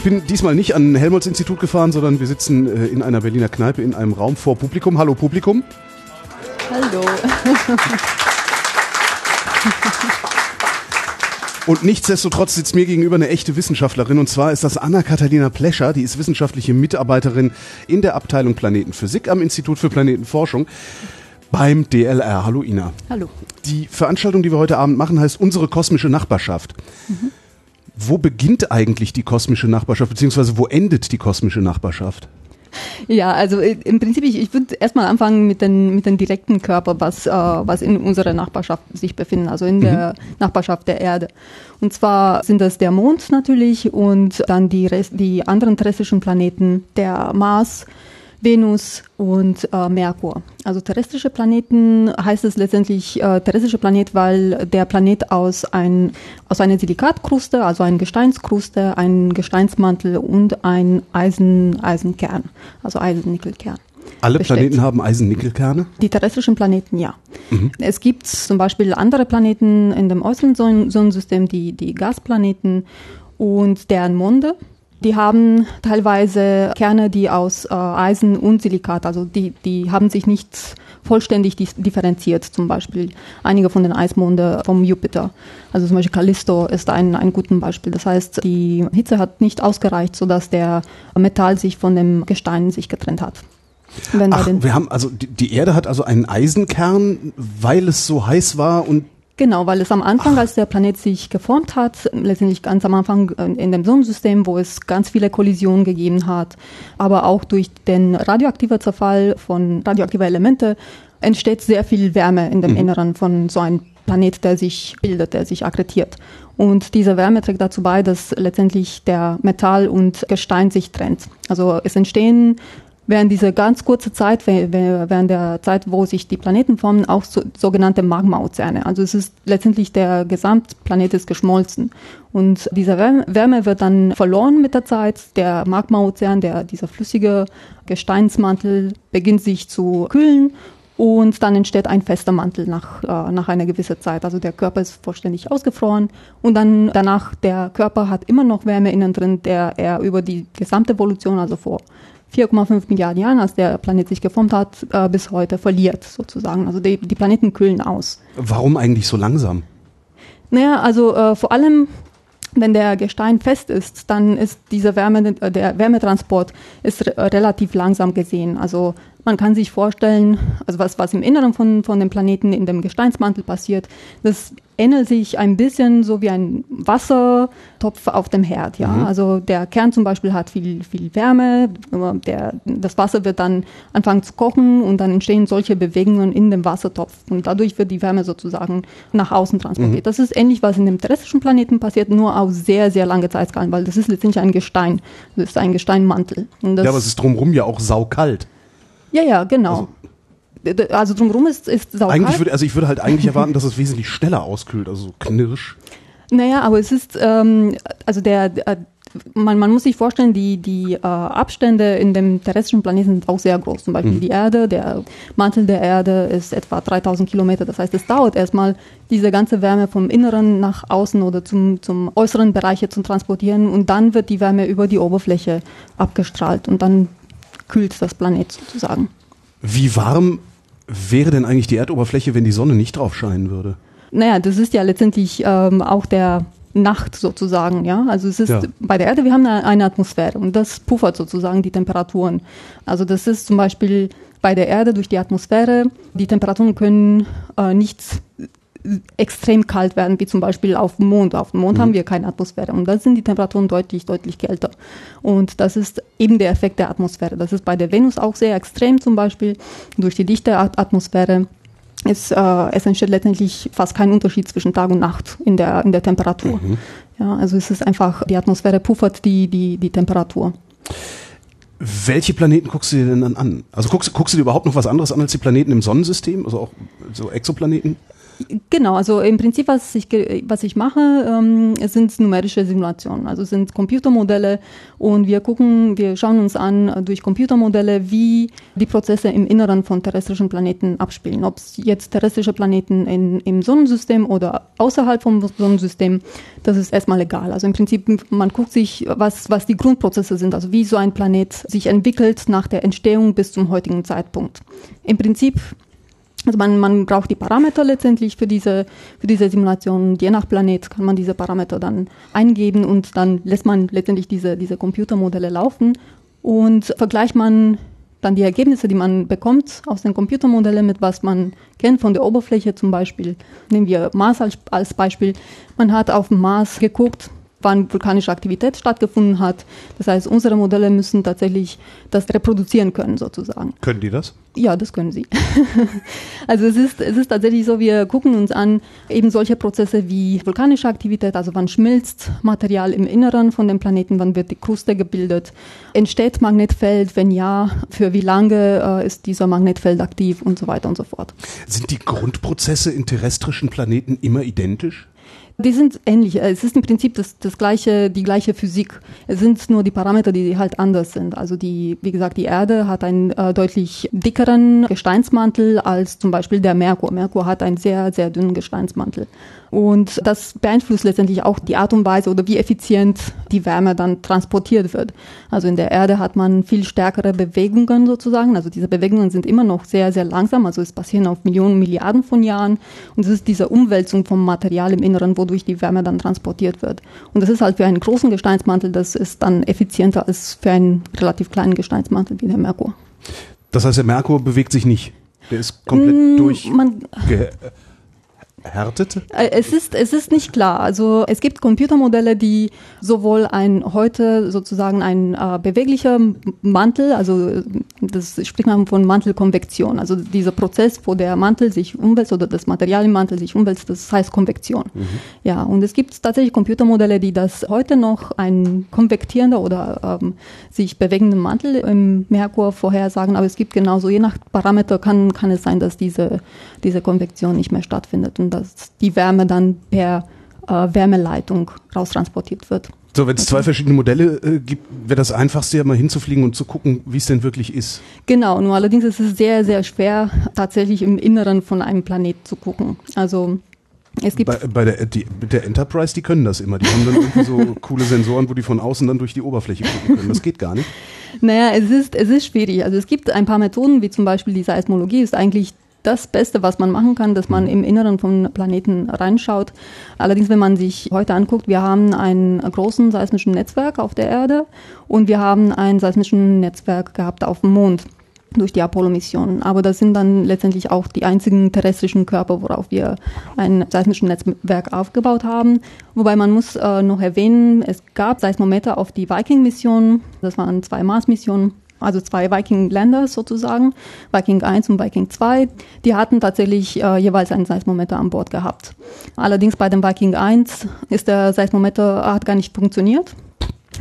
Ich bin diesmal nicht an ein Helmholtz-Institut gefahren, sondern wir sitzen äh, in einer Berliner Kneipe in einem Raum vor Publikum. Hallo Publikum. Hallo. Und nichtsdestotrotz sitzt mir gegenüber eine echte Wissenschaftlerin und zwar ist das Anna-Katharina Plescher, die ist wissenschaftliche Mitarbeiterin in der Abteilung Planetenphysik am Institut für Planetenforschung beim DLR. Hallo Ina. Hallo. Die Veranstaltung, die wir heute Abend machen, heißt Unsere kosmische Nachbarschaft. Mhm. Wo beginnt eigentlich die kosmische Nachbarschaft, beziehungsweise wo endet die kosmische Nachbarschaft? Ja, also äh, im Prinzip, ich, ich würde erstmal anfangen mit den, mit den direkten Körpern, was, äh, was in unserer Nachbarschaft sich befinden, also in mhm. der Nachbarschaft der Erde. Und zwar sind das der Mond natürlich und dann die, Rest, die anderen terrestrischen Planeten, der Mars, Venus und äh, Merkur. Also terrestrische Planeten heißt es letztendlich äh, terrestrische Planet, weil der Planet aus, ein, aus einer Silikatkruste, also ein Gesteinskruste, ein Gesteinsmantel und ein Eisen, Eisenkern, also Eisennickelkern. Alle besteht. Planeten haben Eisen-Nickelkerne? Die terrestrischen Planeten, ja. Mhm. Es gibt zum Beispiel andere Planeten in dem äußeren Sonnensystem, die, die Gasplaneten und deren Monde. Die haben teilweise Kerne, die aus äh, Eisen und Silikat, also die, die haben sich nicht vollständig differenziert. Zum Beispiel einige von den Eismonde vom Jupiter. Also zum Beispiel Callisto ist ein, ein gutes Beispiel. Das heißt, die Hitze hat nicht ausgereicht, sodass der Metall sich von dem Gestein sich getrennt hat. Ach, wir haben also die Erde hat also einen Eisenkern, weil es so heiß war und Genau, weil es am Anfang, als der Planet sich geformt hat, letztendlich ganz am Anfang äh, in dem Sonnensystem, wo es ganz viele Kollisionen gegeben hat, aber auch durch den radioaktiven Zerfall von radioaktiven Elemente entsteht sehr viel Wärme in dem mhm. Inneren von so einem Planet, der sich bildet, der sich akkretiert. Und diese Wärme trägt dazu bei, dass letztendlich der Metall und Gestein sich trennt. Also es entstehen während dieser ganz kurze Zeit, während der Zeit, wo sich die Planeten formen, auch so, sogenannte Magma-Ozeane. Also es ist letztendlich der Gesamtplanet ist geschmolzen. Und diese Wärme wird dann verloren mit der Zeit. Der Magma-Ozean, der, dieser flüssige Gesteinsmantel beginnt sich zu kühlen und dann entsteht ein fester Mantel nach, äh, nach einer gewissen Zeit. Also der Körper ist vollständig ausgefroren und dann danach der Körper hat immer noch Wärme innen drin, der er über die gesamte Evolution, also vor 4,5 Milliarden Jahren, als der Planet sich geformt hat, äh, bis heute verliert sozusagen. Also die, die Planeten kühlen aus. Warum eigentlich so langsam? Naja, also äh, vor allem wenn der Gestein fest ist, dann ist dieser Wärme, äh, der Wärmetransport ist re relativ langsam gesehen. Also man kann sich vorstellen, also was, was im Inneren von, von dem Planeten in dem Gesteinsmantel passiert, das ähnelt sich ein bisschen so wie ein Wassertopf auf dem Herd. Ja? Mhm. Also der Kern zum Beispiel hat viel, viel Wärme, der, das Wasser wird dann anfangen zu kochen und dann entstehen solche Bewegungen in dem Wassertopf und dadurch wird die Wärme sozusagen nach außen transportiert. Mhm. Das ist ähnlich, was in dem terrestrischen Planeten passiert, nur auf sehr, sehr lange Zeitskalen, weil das ist letztendlich ein Gestein, das ist ein Gesteinmantel. ja, aber es ist drumherum ja auch saukalt. Ja, ja, genau. Also, also drumherum ist, ist saukalt. Eigentlich würde, also ich würde halt eigentlich erwarten, dass es wesentlich schneller auskühlt, also so knirsch. Naja, aber es ist, ähm, also der, äh, man, man muss sich vorstellen, die, die äh, Abstände in dem terrestrischen Planeten sind auch sehr groß. Zum Beispiel mhm. die Erde, der Mantel der Erde ist etwa 3000 Kilometer. Das heißt, es dauert erstmal, diese ganze Wärme vom Inneren nach außen oder zum, zum äußeren Bereich zu transportieren und dann wird die Wärme über die Oberfläche abgestrahlt und dann kühlt das Planet sozusagen. Wie warm wäre denn eigentlich die Erdoberfläche, wenn die Sonne nicht drauf scheinen würde? Naja, das ist ja letztendlich ähm, auch der Nacht sozusagen, ja. Also es ist ja. bei der Erde, wir haben eine, eine Atmosphäre und das puffert sozusagen die Temperaturen. Also das ist zum Beispiel bei der Erde durch die Atmosphäre, die Temperaturen können äh, nicht extrem kalt werden, wie zum Beispiel auf dem Mond. Auf dem Mond mhm. haben wir keine Atmosphäre und da sind die Temperaturen deutlich, deutlich kälter. Und das ist eben der Effekt der Atmosphäre. Das ist bei der Venus auch sehr extrem zum Beispiel durch die dichte Atmosphäre. Es, äh, es entsteht letztendlich fast kein Unterschied zwischen Tag und Nacht in der, in der Temperatur. Mhm. Ja, also es ist einfach, die Atmosphäre puffert die, die, die Temperatur. Welche Planeten guckst du dir denn dann an? Also guckst, guckst du dir überhaupt noch was anderes an als die Planeten im Sonnensystem? Also auch so Exoplaneten? Genau, also im Prinzip, was ich, was ich mache, ähm, sind numerische Simulationen, also sind Computermodelle und wir gucken, wir schauen uns an durch Computermodelle, wie die Prozesse im Inneren von terrestrischen Planeten abspielen. Ob es jetzt terrestrische Planeten in, im Sonnensystem oder außerhalb vom Sonnensystem, das ist erstmal egal. Also im Prinzip, man guckt sich, was, was die Grundprozesse sind, also wie so ein Planet sich entwickelt nach der Entstehung bis zum heutigen Zeitpunkt. Im Prinzip also man, man braucht die Parameter letztendlich für diese, für diese Simulation. Je nach Planet kann man diese Parameter dann eingeben und dann lässt man letztendlich diese, diese Computermodelle laufen und vergleicht man dann die Ergebnisse, die man bekommt aus den Computermodellen mit was man kennt von der Oberfläche zum Beispiel. Nehmen wir Mars als, als Beispiel. Man hat auf Mars geguckt, wann vulkanische Aktivität stattgefunden hat. Das heißt, unsere Modelle müssen tatsächlich das reproduzieren können, sozusagen. Können die das? Ja, das können sie. also es ist, es ist tatsächlich so, wir gucken uns an eben solche Prozesse wie vulkanische Aktivität, also wann schmilzt Material im Inneren von dem Planeten, wann wird die Kruste gebildet, entsteht Magnetfeld, wenn ja, für wie lange äh, ist dieser Magnetfeld aktiv und so weiter und so fort. Sind die Grundprozesse in terrestrischen Planeten immer identisch? Die sind ähnlich. Es ist im Prinzip das, das gleiche, die gleiche Physik. Es sind nur die Parameter, die halt anders sind. Also die, wie gesagt, die Erde hat einen äh, deutlich dickeren Gesteinsmantel als zum Beispiel der Merkur. Merkur hat einen sehr, sehr dünnen Gesteinsmantel. Und das beeinflusst letztendlich auch die Art und Weise oder wie effizient die Wärme dann transportiert wird. Also in der Erde hat man viel stärkere Bewegungen sozusagen. Also diese Bewegungen sind immer noch sehr, sehr langsam. Also es passieren auf Millionen, Milliarden von Jahren. Und es ist diese Umwälzung vom Material im Inneren, wodurch die Wärme dann transportiert wird. Und das ist halt für einen großen Gesteinsmantel, das ist dann effizienter als für einen relativ kleinen Gesteinsmantel wie der Merkur. Das heißt, der Merkur bewegt sich nicht. Der ist komplett mm, durch. Man, härtet? Äh, es ist, es ist nicht klar. Also es gibt Computermodelle, die sowohl ein heute sozusagen ein äh, beweglicher Mantel, also das spricht man von Mantelkonvektion, also dieser Prozess, wo der Mantel sich umwälzt oder das Material im Mantel sich umwälzt, das heißt Konvektion. Mhm. Ja, und es gibt tatsächlich Computermodelle, die das heute noch ein konvektierender oder ähm, sich bewegender Mantel im Merkur vorhersagen, aber es gibt genauso, je nach Parameter kann, kann es sein, dass diese, diese Konvektion nicht mehr stattfindet. Und dass die Wärme dann per äh, Wärmeleitung raustransportiert wird. So, wenn es zwei verschiedene Modelle äh, gibt, wäre das einfachste ja mal hinzufliegen und zu gucken, wie es denn wirklich ist. Genau, nur allerdings ist es sehr, sehr schwer, tatsächlich im Inneren von einem Planet zu gucken. Also es gibt bei, bei der, die, der Enterprise, die können das immer. Die haben dann irgendwie so coole Sensoren, wo die von außen dann durch die Oberfläche gucken können. Das geht gar nicht. Naja, es ist, es ist schwierig. Also es gibt ein paar Methoden, wie zum Beispiel die Seismologie, ist eigentlich das Beste, was man machen kann, dass man mhm. im Inneren von Planeten reinschaut. Allerdings, wenn man sich heute anguckt, wir haben einen großen seismischen Netzwerk auf der Erde und wir haben ein seismischen Netzwerk gehabt auf dem Mond durch die Apollo-Missionen. Aber das sind dann letztendlich auch die einzigen terrestrischen Körper, worauf wir ein seismisches Netzwerk aufgebaut haben. Wobei man muss äh, noch erwähnen, es gab Seismometer auf die Viking-Mission. Das waren zwei Mars-Missionen also zwei Viking-Länder sozusagen, Viking 1 und Viking 2, die hatten tatsächlich äh, jeweils einen Seismometer an Bord gehabt. Allerdings bei dem Viking 1 ist der Seismometer hat gar nicht funktioniert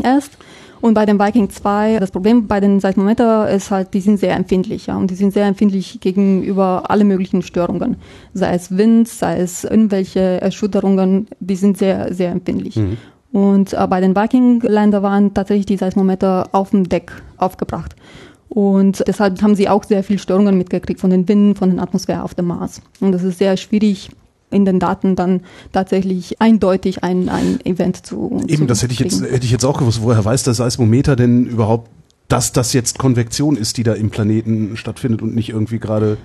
erst. Und bei dem Viking 2, das Problem bei den Seismometer ist halt, die sind sehr empfindlich, ja, und die sind sehr empfindlich gegenüber alle möglichen Störungen. Sei es Wind, sei es irgendwelche Erschütterungen, die sind sehr, sehr empfindlich. Mhm. Und äh, bei den Viking-Ländern waren tatsächlich die Seismometer auf dem Deck aufgebracht. Und deshalb haben sie auch sehr viel Störungen mitgekriegt von den Winden, von der Atmosphäre auf dem Mars. Und das ist sehr schwierig in den Daten dann tatsächlich eindeutig ein, ein Event zu Eben, zu das hätte ich jetzt hätte ich jetzt auch gewusst. Woher weiß der Seismometer denn überhaupt, dass das jetzt Konvektion ist, die da im Planeten stattfindet und nicht irgendwie gerade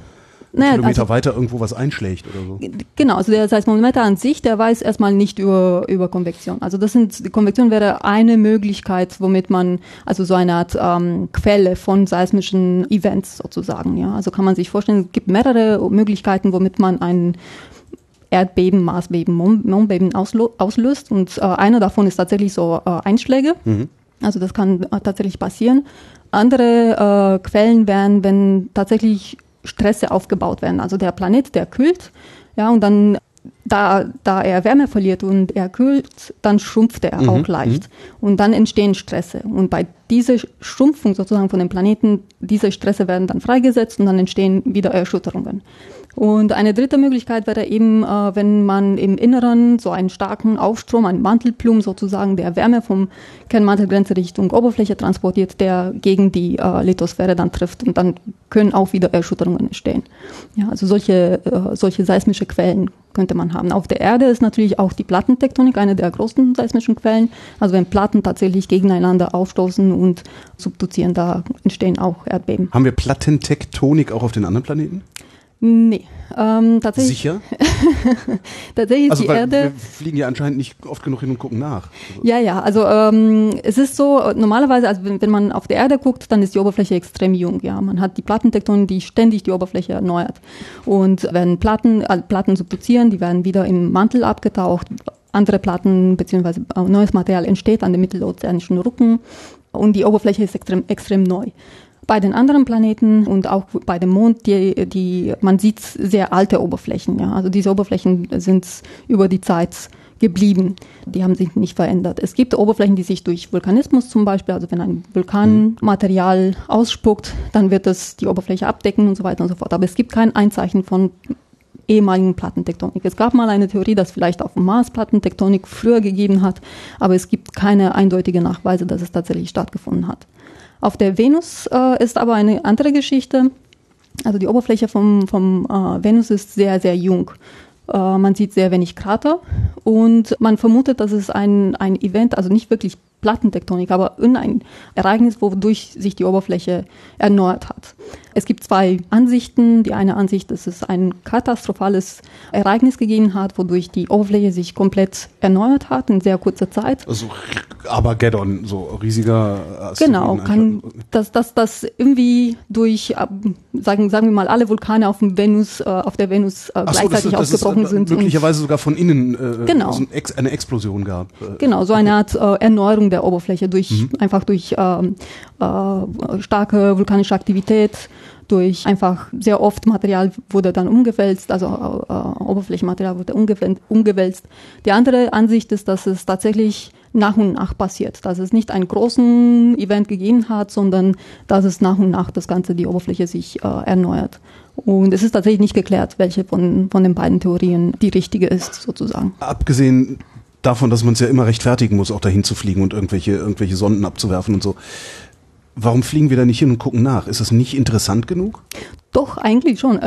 naja, Kilometer also, weiter irgendwo was einschlägt oder so. Genau, also der Seismometer an sich, der weiß erstmal nicht über, über Konvektion. Also das sind, die Konvektion wäre eine Möglichkeit, womit man, also so eine Art ähm, Quelle von seismischen Events sozusagen, ja. Also kann man sich vorstellen, es gibt mehrere Möglichkeiten, womit man ein Erdbeben, Marsbeben, Mondbeben auslöst und äh, einer davon ist tatsächlich so äh, Einschläge. Mhm. Also das kann äh, tatsächlich passieren. Andere äh, Quellen wären, wenn tatsächlich Stresse aufgebaut werden. Also der Planet, der kühlt, ja, und dann da, da er Wärme verliert und er kühlt, dann schrumpft er mhm. auch leicht. Mhm. Und dann entstehen Stresse. Und bei dieser Schrumpfung sozusagen von dem Planeten, diese Stresse werden dann freigesetzt und dann entstehen wieder Erschütterungen. Und eine dritte Möglichkeit wäre eben, äh, wenn man im Inneren so einen starken Aufstrom, einen Mantelplum sozusagen, der Wärme vom Kernmantelgrenze Richtung Oberfläche transportiert, der gegen die äh, Lithosphäre dann trifft und dann können auch wieder Erschütterungen entstehen. Ja, also solche, äh, solche seismische Quellen könnte man haben. Auf der Erde ist natürlich auch die Plattentektonik eine der größten seismischen Quellen. Also wenn Platten tatsächlich gegeneinander aufstoßen und subduzieren, da entstehen auch Erdbeben. Haben wir Plattentektonik auch auf den anderen Planeten? Nee. Ähm, tatsächlich, Sicher? tatsächlich also, ist die weil Erde. Wir fliegen ja anscheinend nicht oft genug hin und gucken nach. Ja, ja, also ähm, es ist so, normalerweise, also wenn, wenn man auf der Erde guckt, dann ist die Oberfläche extrem jung. Ja, Man hat die Plattentektonen, die ständig die Oberfläche erneuert. Und wenn Platten, äh, Platten subduzieren, die werden wieder im Mantel abgetaucht, andere Platten bzw. neues Material entsteht an dem mittelozeanischen Rücken und die Oberfläche ist extrem, extrem neu. Bei den anderen Planeten und auch bei dem Mond, die, die, man sieht sehr alte Oberflächen. Ja. Also diese Oberflächen sind über die Zeit geblieben. Die haben sich nicht verändert. Es gibt Oberflächen, die sich durch Vulkanismus zum Beispiel, also wenn ein Vulkanmaterial ausspuckt, dann wird es die Oberfläche abdecken und so weiter und so fort. Aber es gibt kein Einzeichen von ehemaligen Plattentektonik. Es gab mal eine Theorie, dass vielleicht auf dem Mars Plattentektonik früher gegeben hat, aber es gibt keine eindeutige Nachweise, dass es tatsächlich stattgefunden hat. Auf der Venus äh, ist aber eine andere Geschichte. Also die Oberfläche vom, vom äh, Venus ist sehr, sehr jung. Äh, man sieht sehr wenig Krater und man vermutet, dass es ein, ein Event, also nicht wirklich Plattentektonik, aber ein Ereignis, wodurch sich die Oberfläche erneuert hat. Es gibt zwei Ansichten. Die eine Ansicht, dass es ein katastrophales Ereignis gegeben hat, wodurch die Oberfläche sich komplett erneuert hat in sehr kurzer Zeit. Also Armageddon, so riesiger Asteroiden Genau, kann, dass das, das irgendwie durch, sagen, sagen wir mal, alle Vulkane auf, dem Venus, äh, auf der Venus äh, gleichzeitig so, ausgebrochen äh, sind. Möglicherweise sogar von innen äh, genau. so eine Explosion gab. Genau, so eine Art äh, Erneuerung der Oberfläche durch mhm. einfach durch ähm, äh, starke vulkanische Aktivität, durch einfach sehr oft Material wurde dann umgewälzt, also äh, Oberflächenmaterial wurde umgewälzt. Die andere Ansicht ist, dass es tatsächlich nach und nach passiert, dass es nicht einen großen Event gegeben hat, sondern dass es nach und nach das Ganze, die Oberfläche sich äh, erneuert. Und es ist tatsächlich nicht geklärt, welche von, von den beiden Theorien die richtige ist, sozusagen. Abgesehen davon, dass man es ja immer rechtfertigen muss, auch dahin zu fliegen und irgendwelche, irgendwelche Sonden abzuwerfen und so. Warum fliegen wir da nicht hin und gucken nach? Ist das nicht interessant genug? Doch, eigentlich schon.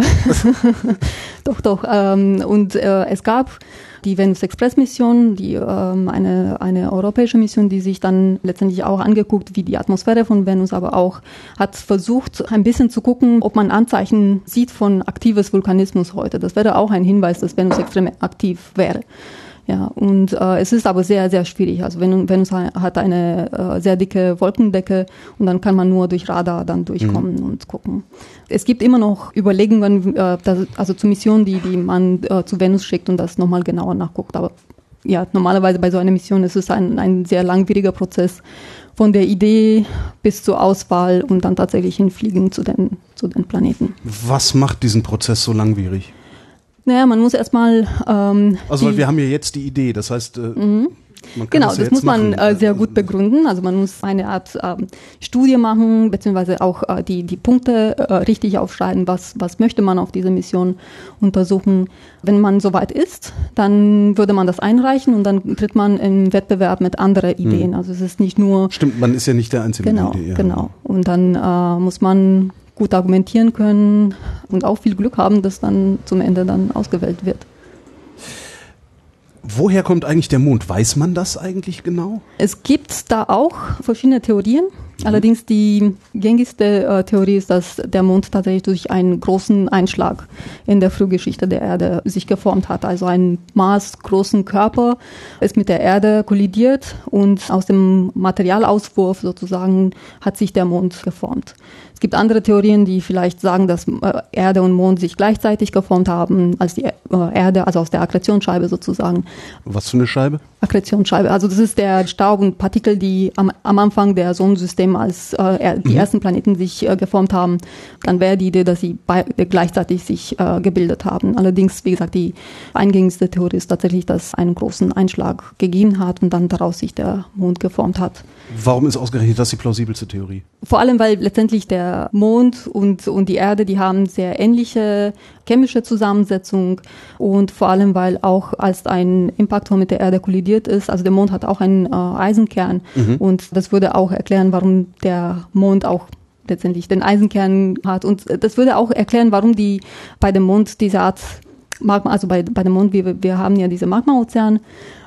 doch, doch. Ähm, und äh, es gab die Venus Express Mission, die ähm, eine, eine europäische Mission, die sich dann letztendlich auch angeguckt, wie die Atmosphäre von Venus, aber auch hat versucht, ein bisschen zu gucken, ob man Anzeichen sieht von aktives Vulkanismus heute. Das wäre auch ein Hinweis, dass Venus extrem aktiv wäre. Ja, und äh, es ist aber sehr, sehr schwierig. Also wenn, Venus hat eine äh, sehr dicke Wolkendecke und dann kann man nur durch Radar dann durchkommen mhm. und gucken. Es gibt immer noch Überlegungen, äh, dass, also zu Missionen, die, die man äh, zu Venus schickt und das nochmal genauer nachguckt. Aber ja, normalerweise bei so einer Mission ist es ein, ein sehr langwieriger Prozess von der Idee bis zur Auswahl und dann tatsächlich hinfliegen zu den, zu den Planeten. Was macht diesen Prozess so langwierig? Naja, man muss erstmal. Ähm, also, weil wir haben ja jetzt die Idee, das heißt. Äh, mhm. Genau, das, das muss man äh, sehr gut begründen. Also man muss eine Art ähm, Studie machen, beziehungsweise auch äh, die, die Punkte äh, richtig aufschreiben, was, was möchte man auf dieser Mission untersuchen. Wenn man soweit ist, dann würde man das einreichen und dann tritt man im Wettbewerb mit anderen mhm. Ideen. Mhm. Also es ist nicht nur. Stimmt, man ist ja nicht der einzige genau, Idee. Ja. Genau. Und dann äh, muss man gut argumentieren können und auch viel Glück haben, dass dann zum Ende dann ausgewählt wird. Woher kommt eigentlich der Mond? Weiß man das eigentlich genau? Es gibt da auch verschiedene Theorien. Allerdings die gängigste äh, Theorie ist, dass der Mond tatsächlich durch einen großen Einschlag in der Frühgeschichte der Erde sich geformt hat. Also ein maßgroßen Körper ist mit der Erde kollidiert und aus dem Materialauswurf sozusagen hat sich der Mond geformt. Es gibt andere Theorien, die vielleicht sagen, dass äh, Erde und Mond sich gleichzeitig geformt haben, als die äh, Erde, also aus der Akkretionsscheibe sozusagen. Was für eine Scheibe? Akkretionsscheibe. Also das ist der Staub und Partikel, die am, am Anfang der Sonnensysteme Sonnensystem, als äh, die mhm. ersten Planeten sich äh, geformt haben, dann wäre die Idee, dass sie bei, gleichzeitig sich äh, gebildet haben. Allerdings, wie gesagt, die eingängigste Theorie ist tatsächlich, dass einen großen Einschlag gegeben hat und dann daraus sich der Mond geformt hat. Warum ist ausgerechnet das die plausibelste Theorie? Vor allem, weil letztendlich der Mond und, und die Erde, die haben sehr ähnliche chemische Zusammensetzung und vor allem, weil auch als ein Impaktor mit der Erde kollidiert ist, also der Mond hat auch einen äh, Eisenkern mhm. und das würde auch erklären, warum der Mond auch letztendlich den Eisenkern hat und das würde auch erklären, warum die bei dem Mond diese Art Magma, also bei, bei dem Mond, wir, wir haben ja diese Magmaozean,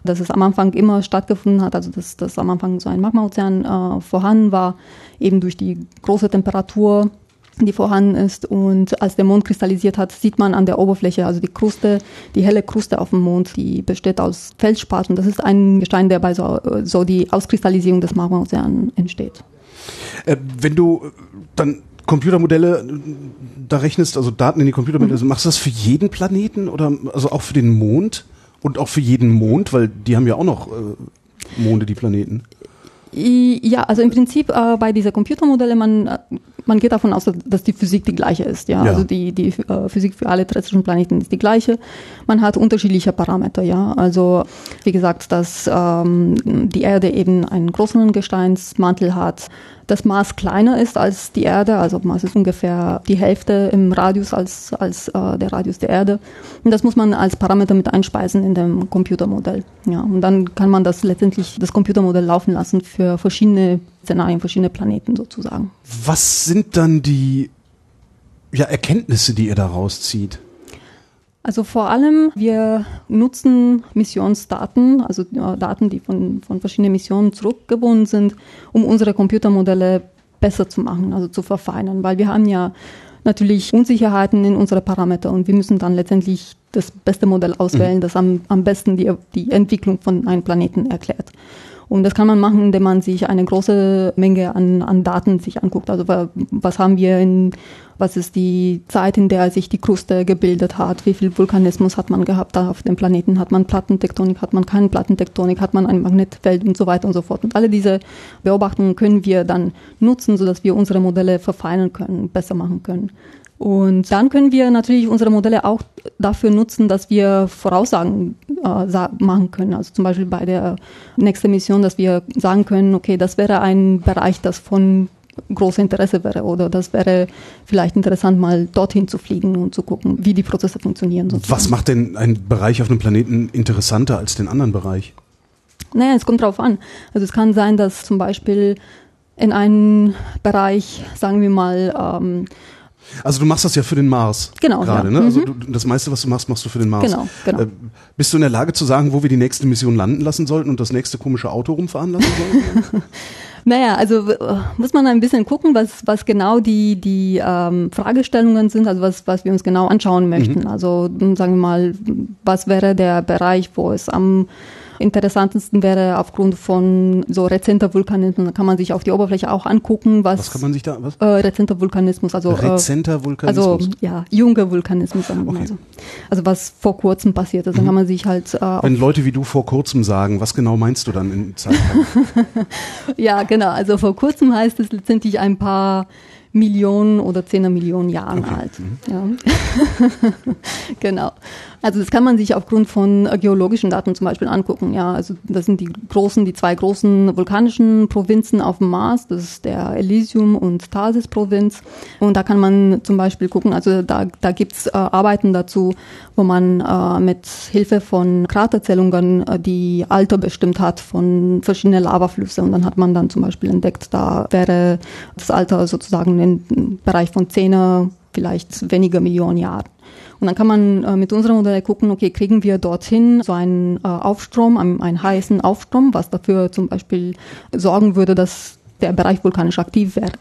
dass es am Anfang immer stattgefunden hat, also dass, dass am Anfang so ein Magmaozean äh, vorhanden war, eben durch die große Temperatur, die vorhanden ist. Und als der Mond kristallisiert hat, sieht man an der Oberfläche, also die Kruste, die helle Kruste auf dem Mond, die besteht aus Feldspaten. Das ist ein Gestein, der bei so, so die Auskristallisierung des Magmaozeans entsteht. Äh, wenn du dann Computermodelle da rechnest, also Daten in die Computermodelle, mhm. machst du das für jeden Planeten oder also auch für den Mond und auch für jeden Mond, weil die haben ja auch noch äh, Monde, die Planeten. Ja, also im Prinzip äh, bei dieser Computermodelle, man, äh, man geht davon aus, dass die Physik die gleiche ist. Ja, ja. also die, die äh, Physik für alle terrestrischen Planeten ist die gleiche. Man hat unterschiedliche Parameter. Ja, also wie gesagt, dass ähm, die Erde eben einen großen Gesteinsmantel hat, das Mars kleiner ist als die Erde, also Mars ist ungefähr die Hälfte im Radius als, als äh, der Radius der Erde. Und das muss man als Parameter mit einspeisen in dem Computermodell. Ja, und dann kann man das letztendlich, das Computermodell laufen lassen für verschiedene Szenarien, verschiedene Planeten sozusagen. Was sind dann die ja, Erkenntnisse, die ihr daraus zieht? Also vor allem, wir nutzen Missionsdaten, also Daten, die von, von verschiedenen Missionen zurückgewonnen sind, um unsere Computermodelle besser zu machen, also zu verfeinern, weil wir haben ja natürlich Unsicherheiten in unsere Parameter und wir müssen dann letztendlich das beste Modell auswählen, mhm. das am, am besten die, die Entwicklung von einem Planeten erklärt. Und das kann man machen, indem man sich eine große Menge an, an Daten sich anguckt. Also was haben wir in, was ist die Zeit, in der sich die Kruste gebildet hat, wie viel Vulkanismus hat man gehabt da auf dem Planeten, hat man Plattentektonik, hat man keine Plattentektonik, hat man ein Magnetfeld und so weiter und so fort. Und alle diese Beobachtungen können wir dann nutzen, sodass wir unsere Modelle verfeinern können, besser machen können. Und dann können wir natürlich unsere Modelle auch dafür nutzen, dass wir Voraussagen äh, machen können. Also zum Beispiel bei der nächsten Mission, dass wir sagen können, okay, das wäre ein Bereich, das von großem Interesse wäre oder das wäre vielleicht interessant, mal dorthin zu fliegen und zu gucken, wie die Prozesse funktionieren. Sozusagen. Was macht denn ein Bereich auf einem Planeten interessanter als den anderen Bereich? Naja, es kommt drauf an. Also es kann sein, dass zum Beispiel in einem Bereich, sagen wir mal, ähm, also du machst das ja für den Mars. Genau. Gerade, ja. ne? Also mhm. du, das meiste, was du machst, machst du für den Mars. Genau, genau. Äh, bist du in der Lage zu sagen, wo wir die nächste Mission landen lassen sollten und das nächste komische Auto rumfahren lassen sollten? Naja, also muss man ein bisschen gucken, was, was genau die, die ähm, Fragestellungen sind, also was, was wir uns genau anschauen möchten. Mhm. Also sagen wir mal, was wäre der Bereich, wo es am interessantesten wäre aufgrund von so rezenter Vulkanismus. Da kann man sich auf die Oberfläche auch angucken, was. Was kann man sich da, was? Äh, rezenter Vulkanismus, also. Äh, rezenter Vulkanismus? Also, ja, junger Vulkanismus, sagen okay. mal so. Also, was vor kurzem passiert ist. Dann mhm. kann man sich halt. Äh, Wenn Leute wie du vor kurzem sagen, was genau meinst du dann in Zeit? ja, genau. Also, vor kurzem heißt es letztendlich ein paar Millionen oder Zehner Millionen Jahren okay. alt. Mhm. Ja. genau. Also das kann man sich aufgrund von geologischen Daten zum Beispiel angucken. Ja, also das sind die großen, die zwei großen vulkanischen Provinzen auf dem Mars. Das ist der Elysium und Tarsis Provinz. Und da kann man zum Beispiel gucken. Also da, da gibt's äh, Arbeiten dazu, wo man äh, mit Hilfe von Kraterzählungen äh, die Alter bestimmt hat von verschiedenen Lavaflüsse. Und dann hat man dann zum Beispiel entdeckt, da wäre das Alter sozusagen im Bereich von zehner vielleicht weniger Millionen Jahren. Und dann kann man äh, mit unserem Modell gucken, okay, kriegen wir dorthin so einen äh, Aufstrom, einen, einen heißen Aufstrom, was dafür zum Beispiel sorgen würde, dass der Bereich vulkanisch aktiv wäre.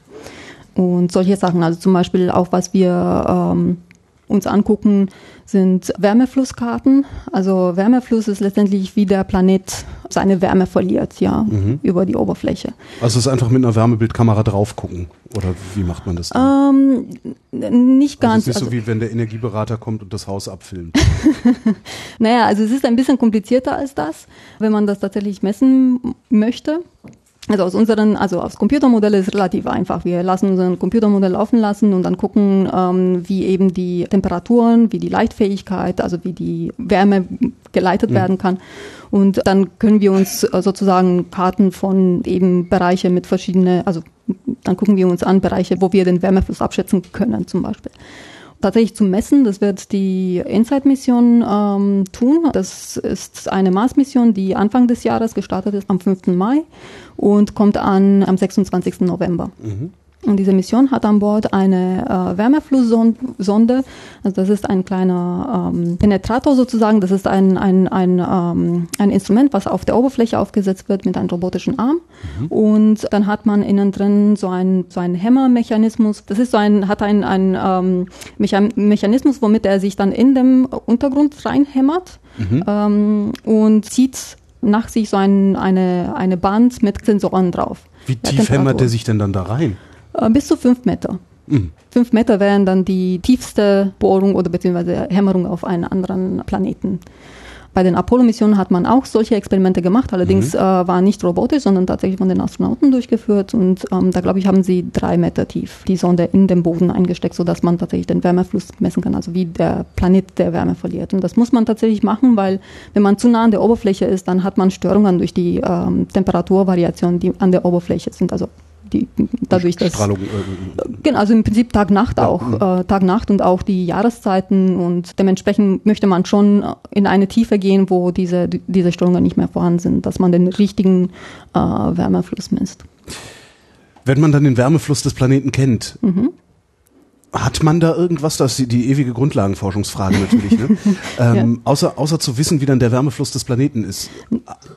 Und solche Sachen, also zum Beispiel auch was wir ähm, uns angucken, sind Wärmeflusskarten. Also Wärmefluss ist letztendlich, wie der Planet seine Wärme verliert, ja, mhm. über die Oberfläche. Also es ist einfach mit einer Wärmebildkamera drauf gucken oder wie macht man das dann? Ähm, nicht ganz. Also es ist nicht so wie wenn der Energieberater kommt und das Haus abfilmt. naja, also es ist ein bisschen komplizierter als das, wenn man das tatsächlich messen möchte. Also aus unseren, also aus Computermodell ist relativ einfach. Wir lassen unseren Computermodell laufen lassen und dann gucken, ähm, wie eben die Temperaturen, wie die Leichtfähigkeit, also wie die Wärme geleitet mhm. werden kann. Und dann können wir uns äh, sozusagen Karten von eben Bereiche mit verschiedene, also dann gucken wir uns an Bereiche, wo wir den Wärmefluss abschätzen können zum Beispiel tatsächlich zu messen. Das wird die InSight-Mission ähm, tun. Das ist eine Mars-Mission, die Anfang des Jahres gestartet ist, am 5. Mai und kommt an am 26. November. Mhm. Und diese Mission hat an Bord eine äh, Wärmeflusssonde. Also das ist ein kleiner ähm, Penetrator sozusagen. Das ist ein, ein, ein, ähm, ein Instrument, was auf der Oberfläche aufgesetzt wird mit einem robotischen Arm. Mhm. Und dann hat man innen drin so einen so einen Hämmermechanismus. Das ist so ein, hat ein, ein ähm, Mechanismus, womit er sich dann in dem Untergrund reinhämmert mhm. ähm, und zieht nach sich so ein, eine, eine Band mit Sensoren drauf. Wie tief hämmert er sich denn dann da rein? Äh, bis zu fünf Meter. Mhm. Fünf Meter wären dann die tiefste Bohrung oder beziehungsweise Hämmerung auf einen anderen Planeten. Bei den Apollo-Missionen hat man auch solche Experimente gemacht, allerdings mhm. äh, war nicht robotisch, sondern tatsächlich von den Astronauten durchgeführt. Und ähm, da, glaube ich, haben sie drei Meter tief die Sonde in den Boden eingesteckt, sodass man tatsächlich den Wärmefluss messen kann, also wie der Planet der Wärme verliert. Und das muss man tatsächlich machen, weil wenn man zu nah an der Oberfläche ist, dann hat man Störungen durch die ähm, Temperaturvariationen, die an der Oberfläche sind, also die, dadurch, dass Strahlung, äh, genau, also im Prinzip Tag-Nacht ja, auch, äh, Tag-Nacht und auch die Jahreszeiten und dementsprechend möchte man schon in eine Tiefe gehen, wo diese diese Störungen nicht mehr vorhanden sind, dass man den richtigen äh, Wärmefluss misst. Wenn man dann den Wärmefluss des Planeten kennt, mhm. Hat man da irgendwas, das ist die, die ewige Grundlagenforschungsfrage natürlich, ne? ähm, ja. außer, außer zu wissen, wie dann der Wärmefluss des Planeten ist?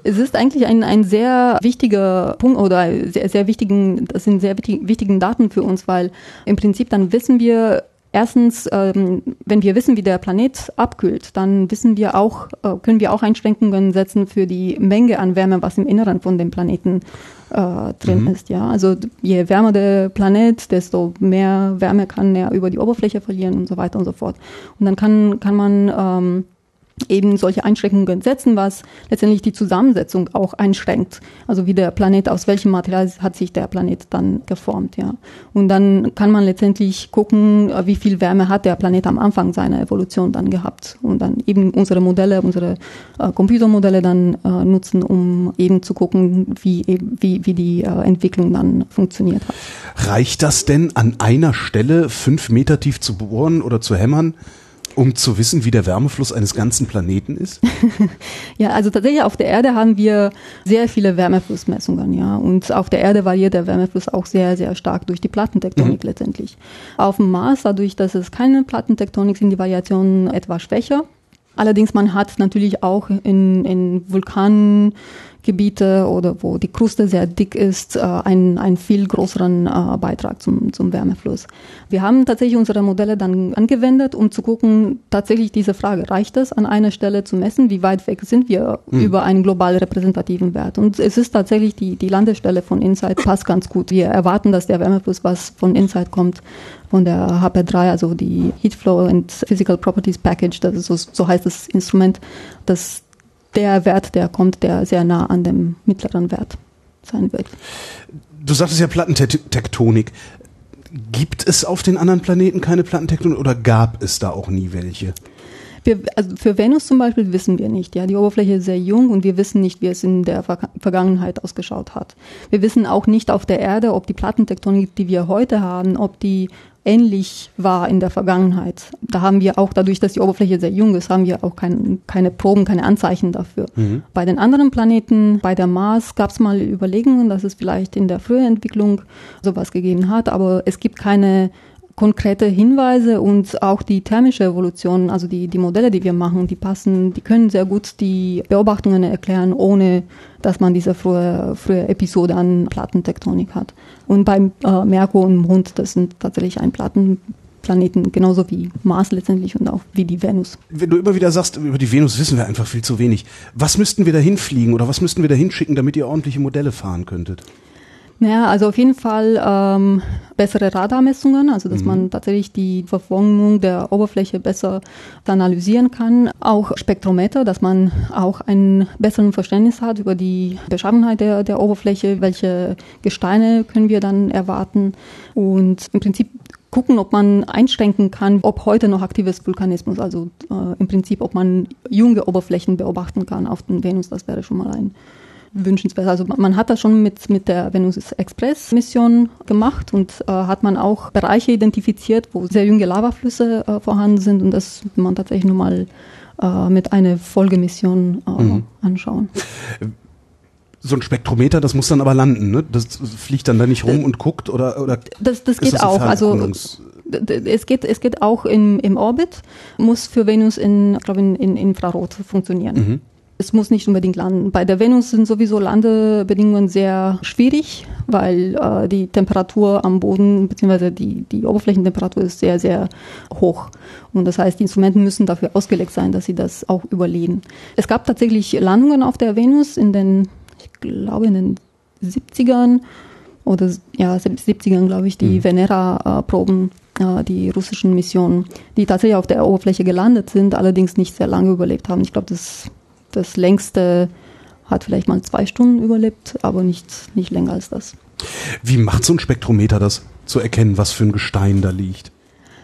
Es ist eigentlich ein, ein sehr wichtiger Punkt oder sehr, sehr wichtigen, das sind sehr wichtig, wichtigen Daten für uns, weil im Prinzip dann wissen wir, Erstens, ähm, wenn wir wissen, wie der Planet abkühlt, dann wissen wir auch, äh, können wir auch Einschränkungen setzen für die Menge an Wärme, was im Inneren von dem Planeten äh, drin mhm. ist. Ja, also je wärmer der Planet, desto mehr Wärme kann er über die Oberfläche verlieren und so weiter und so fort. Und dann kann kann man ähm, eben solche Einschränkungen setzen, was letztendlich die Zusammensetzung auch einschränkt. Also wie der Planet, aus welchem Material hat sich der Planet dann geformt, ja. Und dann kann man letztendlich gucken, wie viel Wärme hat der Planet am Anfang seiner Evolution dann gehabt und dann eben unsere Modelle, unsere äh, Computermodelle dann äh, nutzen, um eben zu gucken, wie, wie, wie die äh, Entwicklung dann funktioniert hat. Reicht das denn an einer Stelle fünf Meter tief zu bohren oder zu hämmern? Um zu wissen, wie der Wärmefluss eines ganzen Planeten ist? ja, also tatsächlich auf der Erde haben wir sehr viele Wärmeflussmessungen, ja. Und auf der Erde variiert der Wärmefluss auch sehr, sehr stark durch die Plattentektonik mhm. letztendlich. Auf dem Mars, dadurch, dass es keine Plattentektonik sind, die Variationen etwas schwächer. Allerdings man hat natürlich auch in, in Vulkanen Gebiete oder wo die Kruste sehr dick ist, äh, einen, einen viel größeren äh, Beitrag zum, zum Wärmefluss. Wir haben tatsächlich unsere Modelle dann angewendet, um zu gucken, tatsächlich diese Frage, reicht es an einer Stelle zu messen, wie weit weg sind wir mhm. über einen global repräsentativen Wert? Und es ist tatsächlich die, die Landestelle von Insight passt ganz gut. Wir erwarten, dass der Wärmefluss, was von Insight kommt, von der HP3, also die Heat Flow and Physical Properties Package, das ist so, so heißt das Instrument, dass der Wert, der kommt, der sehr nah an dem mittleren Wert sein wird. Du sagtest ja Plattentektonik. Gibt es auf den anderen Planeten keine Plattentektonik oder gab es da auch nie welche? Wir, also für Venus zum Beispiel wissen wir nicht. Ja, die Oberfläche ist sehr jung und wir wissen nicht, wie es in der Vergangenheit ausgeschaut hat. Wir wissen auch nicht auf der Erde, ob die Plattentektonik, die wir heute haben, ob die ähnlich war in der Vergangenheit. Da haben wir auch, dadurch, dass die Oberfläche sehr jung ist, haben wir auch kein, keine Proben, keine Anzeichen dafür. Mhm. Bei den anderen Planeten, bei der Mars, gab es mal Überlegungen, dass es vielleicht in der frühen Entwicklung sowas gegeben hat, aber es gibt keine konkrete Hinweise und auch die thermische Evolution, also die, die Modelle, die wir machen, die passen, die können sehr gut die Beobachtungen erklären, ohne dass man diese frühe, frühe Episode an Plattentektonik hat. Und beim äh, Merkur und Mond, das sind tatsächlich ein Plattenplaneten, genauso wie Mars letztendlich und auch wie die Venus. Wenn du immer wieder sagst, über die Venus wissen wir einfach viel zu wenig. Was müssten wir da hinfliegen oder was müssten wir da hinschicken, damit ihr ordentliche Modelle fahren könntet? Naja, also auf jeden Fall ähm, bessere Radarmessungen, also dass mhm. man tatsächlich die Verformung der Oberfläche besser analysieren kann. Auch Spektrometer, dass man auch ein besseres Verständnis hat über die Beschaffenheit der, der Oberfläche, welche Gesteine können wir dann erwarten und im Prinzip gucken, ob man einschränken kann, ob heute noch aktives Vulkanismus, also äh, im Prinzip, ob man junge Oberflächen beobachten kann auf den Venus, das wäre schon mal ein wünschenswert. Also man hat das schon mit, mit der Venus Express Mission gemacht und äh, hat man auch Bereiche identifiziert, wo sehr junge Lavaflüsse äh, vorhanden sind und das man tatsächlich nur mal äh, mit einer Folgemission äh, mhm. anschauen. So ein Spektrometer, das muss dann aber landen, ne? Das fliegt dann da nicht rum und guckt oder oder Das, das geht das auch. Also es geht, es geht auch im, im Orbit, muss für Venus in, glaube in, in Infrarot funktionieren. Mhm. Es muss nicht unbedingt landen. Bei der Venus sind sowieso Landebedingungen sehr schwierig, weil äh, die Temperatur am Boden bzw. Die, die Oberflächentemperatur ist sehr, sehr hoch. Und das heißt, die Instrumente müssen dafür ausgelegt sein, dass sie das auch überleben. Es gab tatsächlich Landungen auf der Venus in den, ich glaube, in den 70ern oder ja, 70ern, glaube ich, die mhm. Venera-Proben äh, die russischen Missionen, die tatsächlich auf der Oberfläche gelandet sind, allerdings nicht sehr lange überlebt haben. Ich glaube, das das längste hat vielleicht mal zwei Stunden überlebt, aber nicht, nicht länger als das. Wie macht so ein Spektrometer das, zu erkennen, was für ein Gestein da liegt?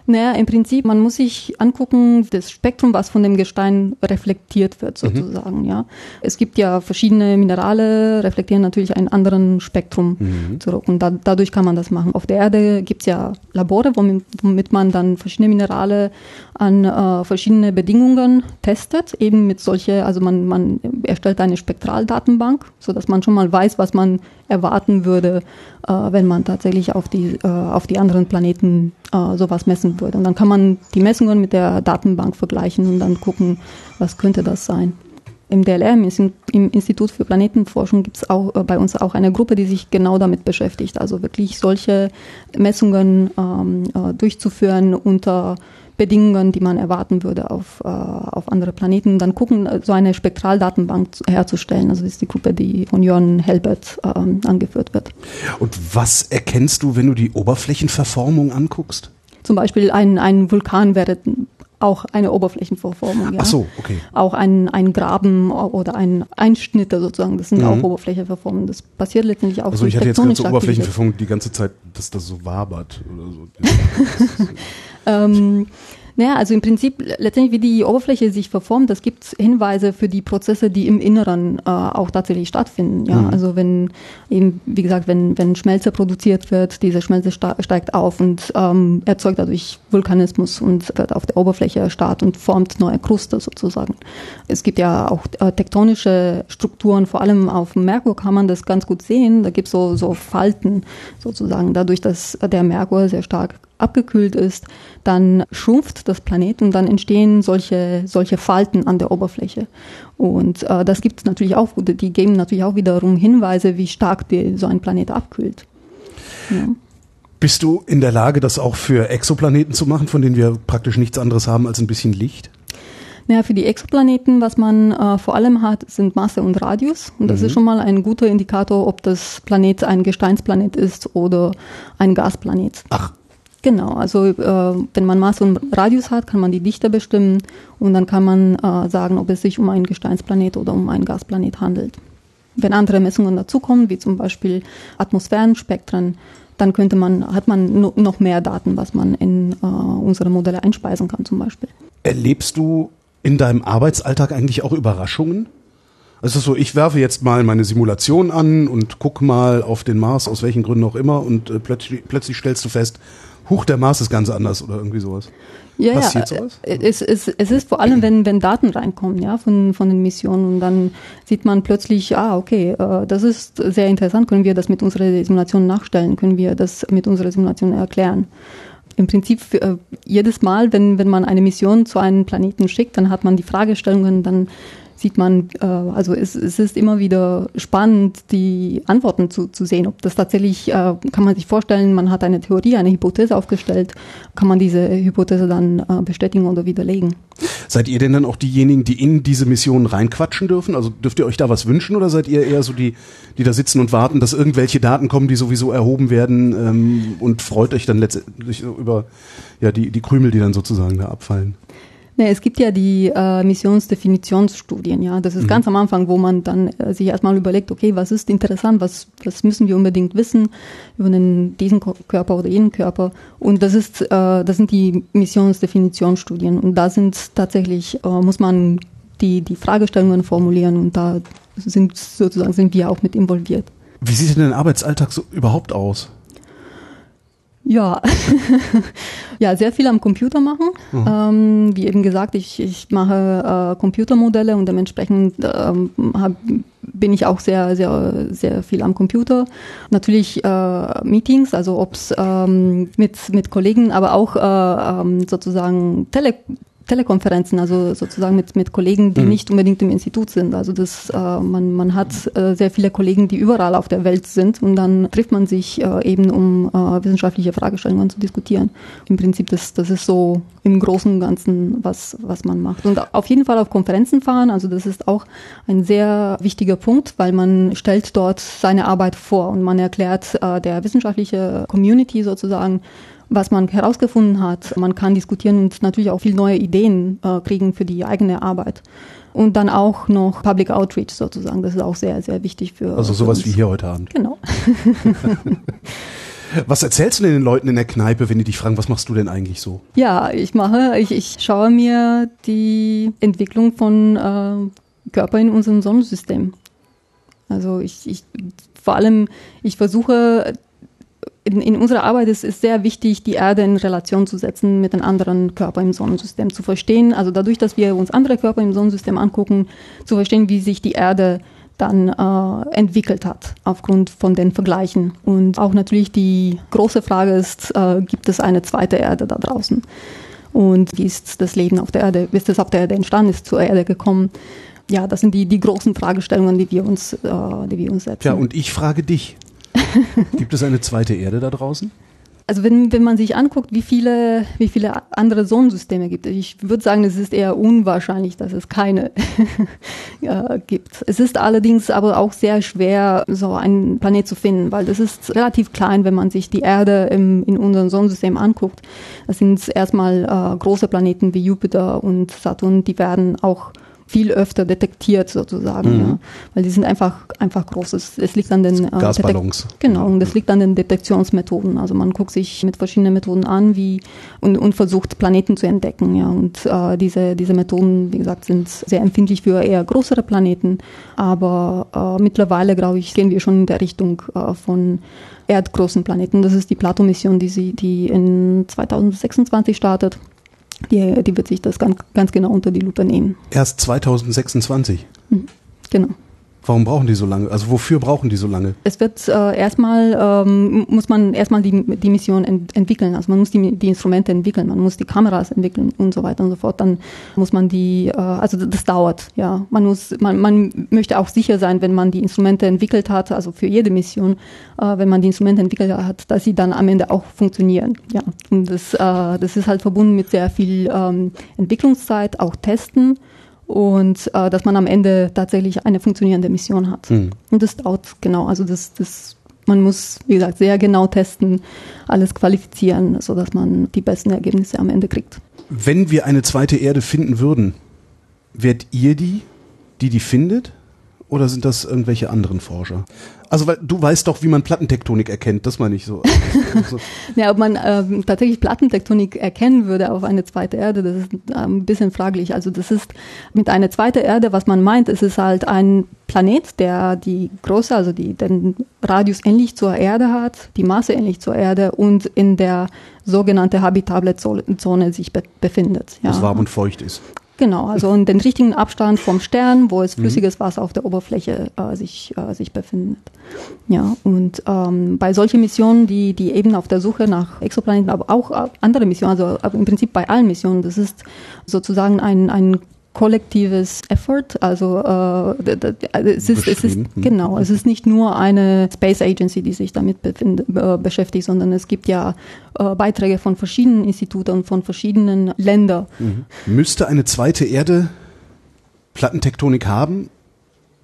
Naja, im Prinzip, man muss sich angucken, das Spektrum, was von dem Gestein reflektiert wird, mhm. sozusagen, mhm. ja. Es gibt ja verschiedene Minerale, reflektieren natürlich einen anderen Spektrum mhm. zurück. Und da, dadurch kann man das machen. Auf der Erde gibt es ja Labore, womit, womit, man dann verschiedene Minerale an äh, verschiedene Bedingungen testet, eben mit solche, also man, man erstellt eine Spektraldatenbank, so dass man schon mal weiß, was man erwarten würde, äh, wenn man tatsächlich auf die, äh, auf die anderen Planeten äh, sowas messen würde. Und dann kann man die Messungen mit der Datenbank vergleichen und dann gucken, was könnte das sein. Im DLR, im Institut für Planetenforschung, gibt es auch äh, bei uns auch eine Gruppe, die sich genau damit beschäftigt. Also wirklich solche Messungen ähm, äh, durchzuführen unter Bedingungen, die man erwarten würde auf, äh, auf andere Planeten, dann gucken, äh, so eine Spektraldatenbank herzustellen. Also das ist die Gruppe, die von Jörn Helbert ähm, angeführt wird. Und was erkennst du, wenn du die Oberflächenverformung anguckst? Zum Beispiel ein, ein Vulkan wäre auch eine Oberflächenverformung. Ja. Ach so, okay. Auch ein, ein Graben oder ein Einschnitte sozusagen, das sind mhm. auch Oberflächenverformungen. Das passiert letztendlich auch Also ich hatte jetzt gerade so Oberflächenverformung die ganze Zeit, dass das so wabert oder so. ähm, naja, also im Prinzip letztendlich, wie die Oberfläche sich verformt, das gibt Hinweise für die Prozesse, die im Inneren äh, auch tatsächlich stattfinden. Ja, mhm. also wenn eben, wie gesagt, wenn, wenn Schmelze produziert wird, diese Schmelze steigt auf und ähm, erzeugt dadurch Vulkanismus und wird auf der Oberfläche stark und formt neue Kruste sozusagen. Es gibt ja auch äh, tektonische Strukturen, vor allem auf Merkur kann man das ganz gut sehen. Da gibt es so, so Falten sozusagen, dadurch, dass der Merkur sehr stark abgekühlt ist, dann schrumpft das Planet und dann entstehen solche, solche Falten an der Oberfläche. Und äh, das gibt es natürlich auch, die geben natürlich auch wiederum Hinweise, wie stark die, so ein Planet abkühlt. Ja. Bist du in der Lage, das auch für Exoplaneten zu machen, von denen wir praktisch nichts anderes haben als ein bisschen Licht? Naja, für die Exoplaneten, was man äh, vor allem hat, sind Masse und Radius. Und das mhm. ist schon mal ein guter Indikator, ob das Planet ein Gesteinsplanet ist oder ein Gasplanet. Ach, Genau, also äh, wenn man Maß und Radius hat, kann man die Dichte bestimmen und dann kann man äh, sagen, ob es sich um einen Gesteinsplanet oder um einen Gasplanet handelt. Wenn andere Messungen dazukommen, wie zum Beispiel Atmosphärenspektren, dann könnte man, hat man no, noch mehr Daten, was man in äh, unsere Modelle einspeisen kann zum Beispiel. Erlebst du in deinem Arbeitsalltag eigentlich auch Überraschungen? Also so, ich werfe jetzt mal meine Simulation an und guck mal auf den Mars, aus welchen Gründen auch immer, und äh, plötzlich, plötzlich stellst du fest, Huch, der Mars ist ganz anders oder irgendwie sowas. Ja, Passiert ja, sowas? Es, es, es ist vor allem, wenn, wenn Daten reinkommen, ja, von, von den Missionen und dann sieht man plötzlich, ah, okay, äh, das ist sehr interessant, können wir das mit unserer Simulation nachstellen, können wir das mit unserer Simulation erklären. Im Prinzip äh, jedes Mal, wenn, wenn man eine Mission zu einem Planeten schickt, dann hat man die Fragestellungen, dann sieht man, äh, also es, es ist immer wieder spannend, die Antworten zu, zu sehen. Ob das tatsächlich, äh, kann man sich vorstellen, man hat eine Theorie, eine Hypothese aufgestellt, kann man diese Hypothese dann äh, bestätigen oder widerlegen. Seid ihr denn dann auch diejenigen, die in diese Mission reinquatschen dürfen? Also dürft ihr euch da was wünschen oder seid ihr eher so die, die da sitzen und warten, dass irgendwelche Daten kommen, die sowieso erhoben werden ähm, und freut euch dann letztendlich über ja, die, die Krümel, die dann sozusagen da abfallen? Nee, es gibt ja die äh, Missionsdefinitionsstudien, ja. Das ist mhm. ganz am Anfang, wo man dann äh, sich erstmal überlegt, okay, was ist interessant, was, was müssen wir unbedingt wissen über den, diesen Körper oder jenen Körper. Und das ist, äh, das sind die Missionsdefinitionsstudien. Und da sind tatsächlich, äh, muss man die, die Fragestellungen formulieren und da sind sozusagen sind wir auch mit involviert. Wie sieht denn dein Arbeitsalltag so überhaupt aus? Ja, ja, sehr viel am Computer machen. Mhm. Ähm, wie eben gesagt, ich, ich mache äh, Computermodelle und dementsprechend ähm, hab, bin ich auch sehr, sehr, sehr viel am Computer. Natürlich äh, Meetings, also ob's ähm, mit, mit Kollegen, aber auch äh, ähm, sozusagen Tele Telekonferenzen, also sozusagen mit, mit Kollegen, die mhm. nicht unbedingt im Institut sind. Also das, äh, man, man hat äh, sehr viele Kollegen, die überall auf der Welt sind und dann trifft man sich äh, eben, um äh, wissenschaftliche Fragestellungen zu diskutieren. Im Prinzip, das, das ist so im Großen und Ganzen, was, was man macht. Und auf jeden Fall auf Konferenzen fahren, also das ist auch ein sehr wichtiger Punkt, weil man stellt dort seine Arbeit vor und man erklärt äh, der wissenschaftliche Community sozusagen, was man herausgefunden hat. Man kann diskutieren und natürlich auch viel neue Ideen äh, kriegen für die eigene Arbeit. Und dann auch noch Public Outreach sozusagen. Das ist auch sehr, sehr wichtig für. Also sowas wie hier heute Abend. Genau. Was erzählst du denn den Leuten in der Kneipe, wenn die dich fragen, was machst du denn eigentlich so? Ja, ich mache, ich, ich schaue mir die Entwicklung von äh, Körper in unserem Sonnensystem. Also ich, ich vor allem, ich versuche in, in unserer Arbeit ist es sehr wichtig, die Erde in Relation zu setzen mit den anderen Körpern im Sonnensystem, zu verstehen, also dadurch, dass wir uns andere Körper im Sonnensystem angucken, zu verstehen, wie sich die Erde dann äh, entwickelt hat aufgrund von den Vergleichen. Und auch natürlich die große Frage ist, äh, gibt es eine zweite Erde da draußen? Und wie ist das Leben auf der Erde, wie ist es auf der Erde entstanden, ist zur Erde gekommen? Ja, das sind die, die großen Fragestellungen, die wir uns, äh, die wir uns setzen. Ja, und ich frage dich, Gibt es eine zweite Erde da draußen? Also wenn, wenn man sich anguckt, wie viele, wie viele andere Sonnensysteme gibt, ich würde sagen, es ist eher unwahrscheinlich, dass es keine gibt. Es ist allerdings aber auch sehr schwer, so einen Planet zu finden, weil das ist relativ klein, wenn man sich die Erde im, in unserem Sonnensystem anguckt. Das sind erstmal äh, große Planeten wie Jupiter und Saturn, die werden auch viel öfter detektiert sozusagen, mhm. ja. weil die sind einfach einfach groß. Es, es liegt an den äh, Gasballons. Detek genau, und das liegt an den Detektionsmethoden. Also man guckt sich mit verschiedenen Methoden an, wie und, und versucht Planeten zu entdecken, ja. Und äh, diese diese Methoden, wie gesagt, sind sehr empfindlich für eher größere Planeten, aber äh, mittlerweile glaube ich gehen wir schon in der Richtung äh, von erdgroßen Planeten. Das ist die Plato-Mission, die sie die in 2026 startet. Die, die wird sich das ganz, ganz genau unter die Lupe nehmen. Erst 2026? Mhm, genau. Warum brauchen die so lange? Also wofür brauchen die so lange? Es wird äh, erstmal, ähm, muss man erstmal die, die Mission ent entwickeln. Also man muss die, die Instrumente entwickeln, man muss die Kameras entwickeln und so weiter und so fort. Dann muss man die, äh, also das dauert, ja. Man muss, man, man möchte auch sicher sein, wenn man die Instrumente entwickelt hat, also für jede Mission, äh, wenn man die Instrumente entwickelt hat, dass sie dann am Ende auch funktionieren. Ja. Und das, äh, das ist halt verbunden mit sehr viel ähm, Entwicklungszeit, auch Testen und äh, dass man am Ende tatsächlich eine funktionierende Mission hat. Mhm. Und das dauert genau, also das, das, man muss, wie gesagt, sehr genau testen, alles qualifizieren, sodass man die besten Ergebnisse am Ende kriegt. Wenn wir eine zweite Erde finden würden, wärt ihr die, die die findet? Oder sind das irgendwelche anderen Forscher? Also weil du weißt doch, wie man Plattentektonik erkennt, das meine ich so. Also ja, ob man ähm, tatsächlich Plattentektonik erkennen würde auf eine zweite Erde, das ist ähm, ein bisschen fraglich. Also das ist mit einer zweiten Erde, was man meint, es ist halt ein Planet, der die Größe, also die, den Radius ähnlich zur Erde hat, die Masse ähnlich zur Erde und in der sogenannte habitable Zone sich be befindet. Ja. Was warm und feucht ist. Genau, also in den richtigen Abstand vom Stern, wo es mhm. flüssiges Wasser auf der Oberfläche äh, sich, äh, sich befindet. Ja, und ähm, bei solchen Missionen, die, die eben auf der Suche nach Exoplaneten, aber auch äh, andere Missionen, also im Prinzip bei allen Missionen, das ist sozusagen ein, ein kollektives Effort. Also, äh, es, ist, es ist. Hm. genau, es ist nicht nur eine Space Agency, die sich damit befind, äh, beschäftigt, sondern es gibt ja äh, Beiträge von verschiedenen Instituten und von verschiedenen Ländern. Müsste eine zweite Erde Plattentektonik haben,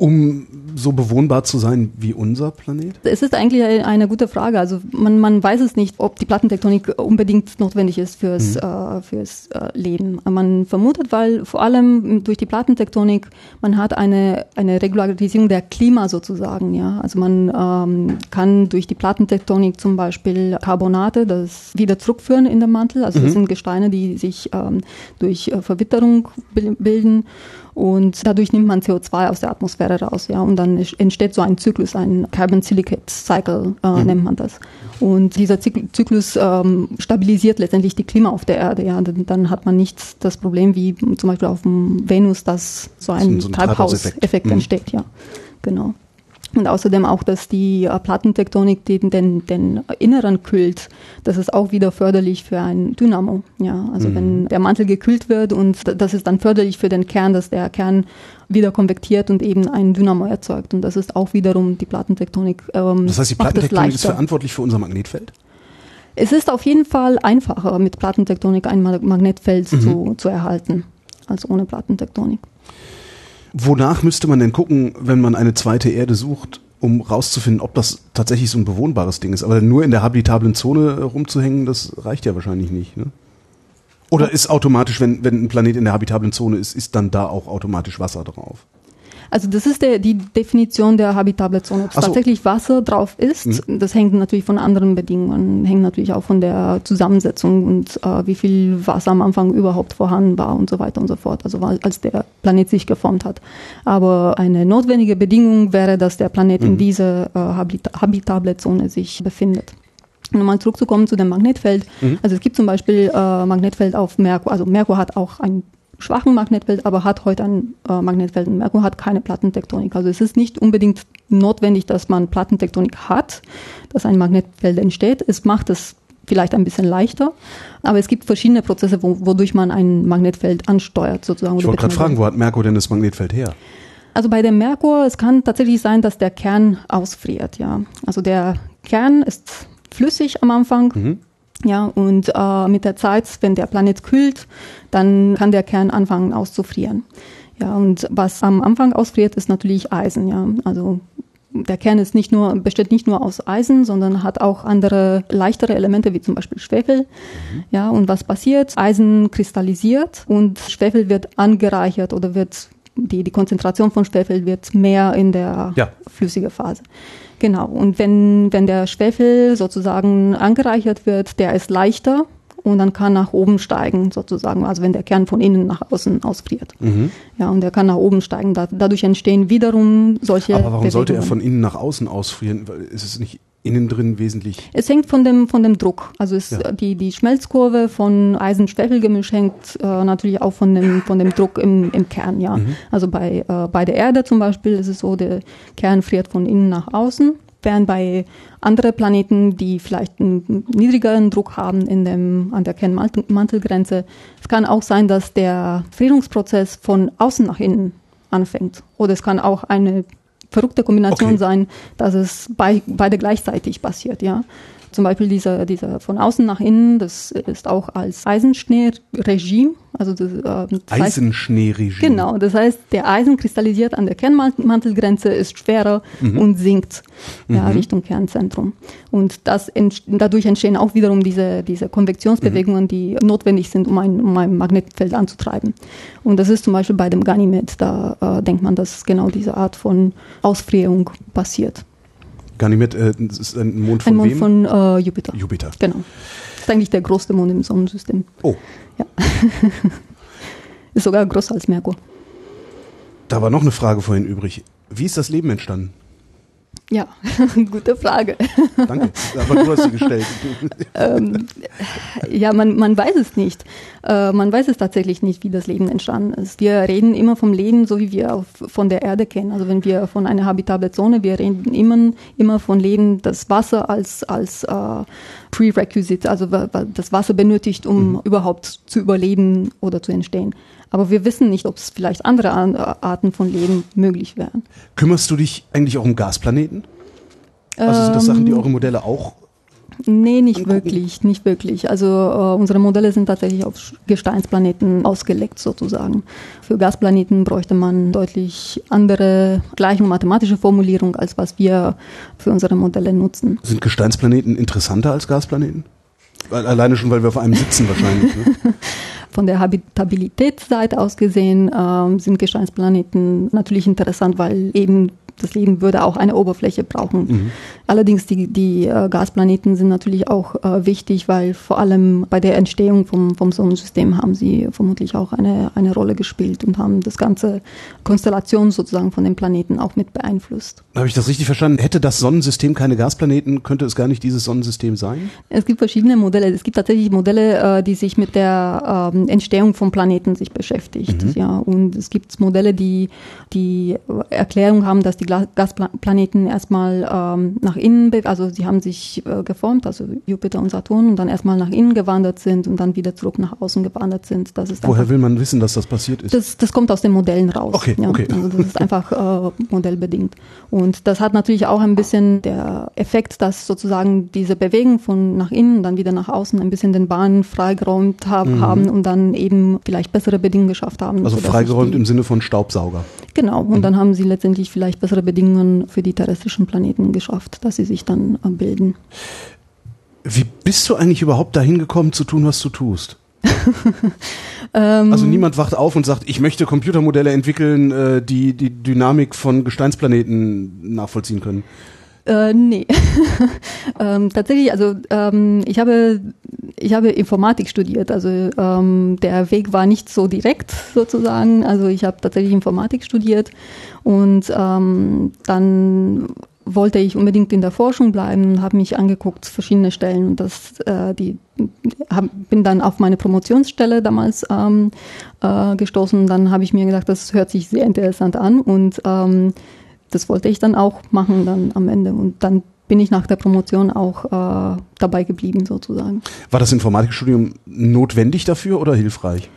um so bewohnbar zu sein wie unser Planet? Es ist eigentlich eine gute Frage. Also man, man weiß es nicht, ob die Plattentektonik unbedingt notwendig ist fürs, äh, fürs äh, Leben. Man vermutet, weil vor allem durch die Plattentektonik man hat eine, eine Regularisierung der Klima sozusagen. Ja, also man ähm, kann durch die Plattentektonik zum Beispiel Carbonate das wieder zurückführen in den Mantel. Also das sind Gesteine, die sich ähm, durch äh, Verwitterung bil- bilden. Und dadurch nimmt man CO2 aus der Atmosphäre raus, ja, und dann entsteht so ein Zyklus, ein Carbon Silicate Cycle äh, nennt man das. Und dieser Zyk- Zyklus ähm, stabilisiert letztendlich die Klima auf der Erde, ja. Dann, hat man nicht das Problem wie zum Beispiel auf dem Venus, dass so ein, So ein Treibhauseffekt Treibhauseffekt. Mhm. entsteht, ja. Genau. Und außerdem auch, dass die äh, Plattentektonik den, den, den Inneren kühlt. Das ist auch wieder förderlich für ein Dynamo. Ja, also Mhm. wenn der Mantel gekühlt wird und das ist dann förderlich für den Kern, dass der Kern wieder konvektiert und eben ein Dynamo erzeugt. Und das ist auch wiederum die Plattentektonik. Ähm, Das heißt, die Plattentektonik ist verantwortlich für unser Magnetfeld? Es ist auf jeden Fall einfacher, mit Plattentektonik ein Ma- Magnetfeld Mhm. zu, zu erhalten, als ohne Plattentektonik. Wonach müsste man denn gucken, wenn man eine zweite Erde sucht, um rauszufinden, ob das tatsächlich so ein bewohnbares Ding ist? Aber nur in der habitablen Zone äh, rumzuhängen, das reicht ja wahrscheinlich nicht. Ne? Oder ist automatisch, wenn, wenn ein Planet in der habitablen Zone ist, ist dann da auch automatisch Wasser drauf? Also das ist der, die Definition der habitable Zone. Ob so. tatsächlich Wasser drauf ist, Mhm. das hängt natürlich von anderen Bedingungen, hängt natürlich auch von der Zusammensetzung und äh, wie viel Wasser am Anfang überhaupt vorhanden war und so weiter und so fort, also als der Planet sich geformt hat. Aber eine notwendige Bedingung wäre, dass der Planet Mhm. in dieser äh, habita habitable Zone sich befindet. Um nochmal zurückzukommen zu dem Magnetfeld. Mhm. Also es gibt zum Beispiel äh, Magnetfeld auf Merkur. Also Merkur hat auch ein schwachen Magnetfeld, aber hat heute ein äh, Magnetfeld und Merkur hat keine Plattentektonik. Also es ist nicht unbedingt notwendig, dass man Plattentektonik hat, dass ein Magnetfeld entsteht. Es macht es vielleicht ein bisschen leichter, aber es gibt verschiedene Prozesse, wo, wodurch man ein Magnetfeld ansteuert sozusagen. Ich wollte gerade fragen, wo hat Merkur denn das Magnetfeld her? also bei dem Merkur, es kann tatsächlich sein, dass der Kern ausfriert, ja. Also der Kern ist flüssig am Anfang. Mhm. Ja, und äh, mit der Zeit, wenn der Planet kühlt, dann kann der Kern anfangen auszufrieren. Ja, und was am Anfang ausfriert, ist natürlich Eisen, ja. Also der Kern ist nicht nur, besteht nicht nur aus Eisen, sondern hat auch andere leichtere Elemente, wie zum Beispiel Schwefel. Ja, und was passiert? Eisen kristallisiert und Schwefel wird angereichert oder wird die, die Konzentration von Schwefel wird mehr in der Ja. flüssige Phase. Genau. Und wenn, wenn der Schwefel sozusagen angereichert wird, der ist leichter und dann kann nach oben steigen sozusagen. Also wenn der Kern von innen nach außen ausfriert. Mhm. Ja, und der kann nach oben steigen. Da, dadurch entstehen wiederum solche Aber warum sollte er Bewegungen. von innen nach außen ausfrieren? Weil Ist es nicht innen drin wesentlich? Es hängt von dem, von dem Druck. Also es, Ja. die, die Schmelzkurve von Eisen-Schwefel-Gemisch hängt äh, natürlich auch von dem, von dem Druck im, im Kern, ja. Mhm. Also bei, äh, bei der Erde zum Beispiel ist es so, der Kern friert von innen nach außen, während bei anderen Planeten, die vielleicht einen niedrigeren Druck haben in dem, an der Kernmantelgrenze, es kann auch sein, dass der Frierungsprozess von außen nach innen anfängt. Oder es kann auch eine verrückte Kombination Okay. sein, dass es bei, beide gleichzeitig passiert, ja. Zum Beispiel dieser, dieser von außen nach innen, das ist auch als Eisenschnee-Regime, also das, äh, das Eisenschneeregime. Genau, das heißt, der Eisen kristallisiert an der Kernmantelgrenze, ist schwerer und sinkt ja, Richtung Kernzentrum. Und das ent dadurch entstehen auch wiederum diese, diese Konvektionsbewegungen, die notwendig sind, um ein, um ein Magnetfeld anzutreiben. Und das ist zum Beispiel bei dem Ganymed, da äh, denkt man, dass genau diese Art von Ausfrierung passiert. Ganymed, äh, das ist ein Mond von Ein Mond wem? von äh, Jupiter. Jupiter. Genau. Das ist eigentlich der größte Mond im Sonnensystem. Oh, Ist sogar größer als Merkur. da war noch eine Frage vorhin übrig. Wie ist das Leben entstanden? Ja, gute Frage. Danke, aber du hast sie gestellt. ähm, ja, man, man weiß es nicht. Äh, man weiß es tatsächlich nicht, wie das Leben entstanden ist. Wir reden immer vom Leben, so wie wir auf, von der Erde kennen. Also wenn wir von einer habitable Zone, wir reden immer, immer von Leben, das Wasser als, als äh, Prerequisite, also das Wasser benötigt, um mhm. überhaupt zu überleben oder zu entstehen. Aber wir wissen nicht, ob es vielleicht andere Arten von Leben möglich wären. Kümmerst du dich eigentlich auch um Gasplaneten? Also sind das Sachen, die ähm, eure Modelle auch Nee, nicht angucken? wirklich, nicht wirklich. Also äh, unsere Modelle sind tatsächlich auf Gesteinsplaneten ausgelegt sozusagen. Für Gasplaneten bräuchte man deutlich andere Gleichung, mathematische Formulierung, als was wir für unsere Modelle nutzen. Sind Gesteinsplaneten interessanter als Gasplaneten? Alleine schon, weil wir auf einem sitzen wahrscheinlich. Ne? Von der Habitabilitätsseite aus gesehen ähm, sind Gesteinsplaneten natürlich interessant, weil eben das Leben würde auch eine Oberfläche brauchen. Mhm. Allerdings die, die äh, Gasplaneten sind natürlich auch äh, wichtig, weil vor allem bei der Entstehung vom, vom Sonnensystem haben sie vermutlich auch eine, eine Rolle gespielt und haben das ganze Konstellation sozusagen von den Planeten auch mit beeinflusst. Habe ich das richtig verstanden? Hätte das Sonnensystem keine Gasplaneten, könnte es gar nicht dieses Sonnensystem sein? Es gibt verschiedene Modelle. Es gibt tatsächlich Modelle, äh, die sich mit der ähm, Entstehung von Planeten sich beschäftigt. Mhm. Ja, und es gibt Modelle, die die Erklärung haben, dass die Gasplaneten erstmal ähm, nach innen, also sie haben sich äh, geformt, also Jupiter und Saturn, und dann erstmal nach innen gewandert sind und dann wieder zurück nach außen gewandert sind. Das ist Woher einfach, will man wissen, dass das passiert ist? Das, das kommt aus den Modellen raus. Okay, ja. okay. Also das ist einfach äh, modellbedingt. Und das hat natürlich auch ein bisschen der Effekt, dass sozusagen diese Bewegung von nach innen, dann wieder nach außen ein bisschen den Bahn freigeräumt hab, mhm. haben und dann eben vielleicht bessere Bedingungen geschafft haben. Also freigeräumt im Sinne von Staubsauger. Genau, und mhm. dann haben sie letztendlich vielleicht bessere Bedingungen für die terrestrischen Planeten geschafft, dass sie sich dann äh, bilden. Wie bist du eigentlich überhaupt dahin gekommen zu tun, was du tust? Ähm, also niemand wacht auf und sagt, ich möchte Computermodelle entwickeln, äh, die die Dynamik von Gesteinsplaneten nachvollziehen können. Äh, nee. ähm, tatsächlich, also ähm, ich habe ich habe Informatik studiert, also ähm, der Weg war nicht so direkt sozusagen. Also ich habe tatsächlich Informatik studiert und ähm, dann wollte ich unbedingt in der Forschung bleiben und habe mich angeguckt verschiedene Stellen und das äh, die hab, bin dann auf meine Promotionsstelle damals ähm, äh, gestoßen. Dann habe ich mir gedacht, das hört sich sehr interessant an und ähm, das wollte ich dann auch machen dann am Ende. Und dann bin ich nach der Promotion auch äh, dabei geblieben sozusagen. War das Informatikstudium notwendig dafür oder hilfreich?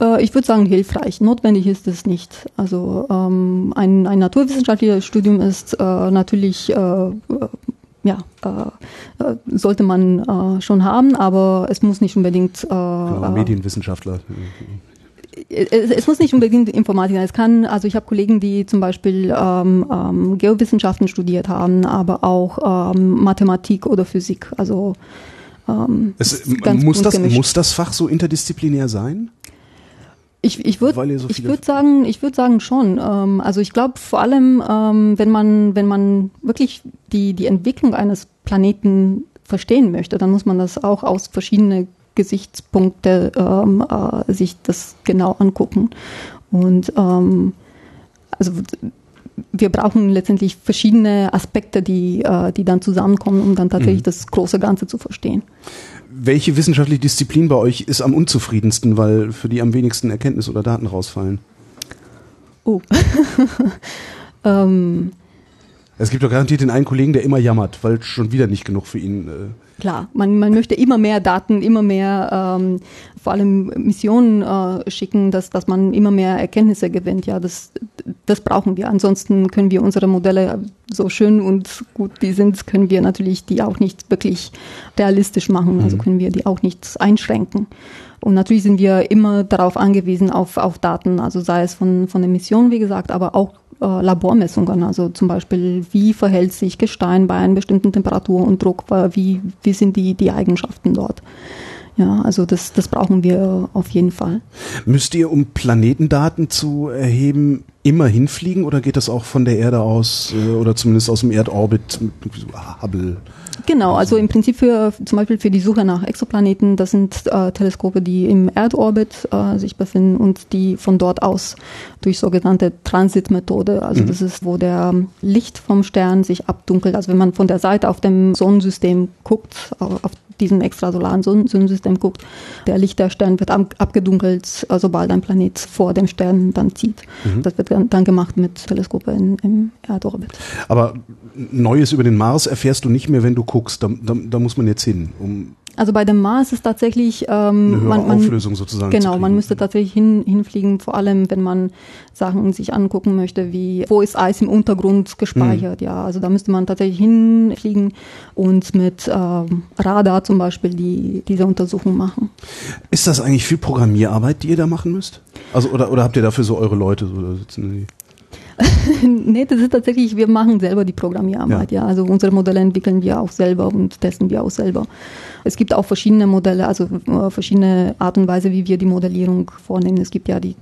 Äh, ich würde sagen hilfreich. Notwendig ist es nicht. Also ähm, ein, ein naturwissenschaftliches Studium ist äh, natürlich äh, ja, äh, äh, sollte man äh, schon haben, aber es muss nicht unbedingt. Äh, genau, Medienwissenschaftler es, es, muss nicht unbedingt Informatik sein. Es kann, also ich habe Kollegen, die zum Beispiel ähm, ähm, Geowissenschaften studiert haben, aber auch ähm, Mathematik oder Physik. Also ähm, es, muss, das, muss das Fach so interdisziplinär sein? Ich, ich würde so ich würd sagen, ich würde sagen schon. Ähm, also ich glaube vor allem, ähm, wenn man wenn man wirklich die die Entwicklung eines Planeten verstehen möchte, dann muss man das auch aus verschiedenen Gesichtspunkte ähm, äh, sich das genau angucken. Und ähm, also wir brauchen letztendlich verschiedene Aspekte, die, äh, die dann zusammenkommen, um dann tatsächlich mhm. das große Ganze zu verstehen. Welche wissenschaftliche Disziplin bei euch ist am unzufriedensten, weil für die am wenigsten Erkenntnis oder Daten rausfallen? Oh. ähm, es gibt doch garantiert den einen Kollegen, der immer jammert, weil schon wieder nicht genug für ihn. Äh Klar, man, man möchte immer mehr Daten, immer mehr, ähm, vor allem Missionen äh, schicken, dass, dass man immer mehr Erkenntnisse gewinnt. Ja, das, das brauchen wir. Ansonsten können wir unsere Modelle so schön und gut die sind, können wir natürlich die auch nicht wirklich realistisch machen. Also mhm. können wir die auch nicht einschränken. Und natürlich sind wir immer darauf angewiesen, auf, auf Daten, also sei es von, von der Mission, wie gesagt, aber auch äh, Labormessungen. Also zum Beispiel, wie verhält sich Gestein bei einer bestimmten Temperatur und Druck, wie, wie sind die, die Eigenschaften dort. Ja, also das, das brauchen wir auf jeden Fall. Müsst ihr, um Planetendaten zu erheben, immer hinfliegen oder geht das auch von der Erde aus äh, oder zumindest aus dem Erdorbit, Hubble? Genau, also im Prinzip für zum Beispiel für die Suche nach Exoplaneten, das sind äh, Teleskope, die im Erdorbit äh, sich befinden und die von dort aus durch sogenannte Transitmethode, also mhm. das ist, wo der Licht vom Stern sich abdunkelt. Also wenn man von der Seite auf dem Sonnensystem guckt, auf diesem extrasolaren Sonnensystem guckt, der Licht der Stern wird abgedunkelt, äh, sobald ein Planet vor dem Stern dann zieht. Mhm. Das wird dann gemacht mit Teleskopen im Erdorbit. Aber Neues über den Mars erfährst du nicht mehr, wenn du guckst. Da, da, da muss man jetzt hin, um also bei dem Mars ist tatsächlich ähm, eine man, man, Auflösung sozusagen. Genau, man müsste tatsächlich hin, hinfliegen, vor allem wenn man Sachen sich angucken möchte, wie wo ist Eis im Untergrund gespeichert. Mhm. Ja, also da müsste man tatsächlich hinfliegen und mit ähm, Radar zum Beispiel die diese Untersuchung machen. Ist das eigentlich viel Programmierarbeit, die ihr da machen müsst? Also oder oder habt ihr dafür so eure Leute so da sitzen die? nee, das ist tatsächlich, wir machen selber die Programmierarbeit, ja. ja. Also unsere Modelle entwickeln wir auch selber und testen wir auch selber. Es gibt auch verschiedene Modelle, also äh, verschiedene Art und Weise, wie wir die Modellierung vornehmen. Es gibt ja die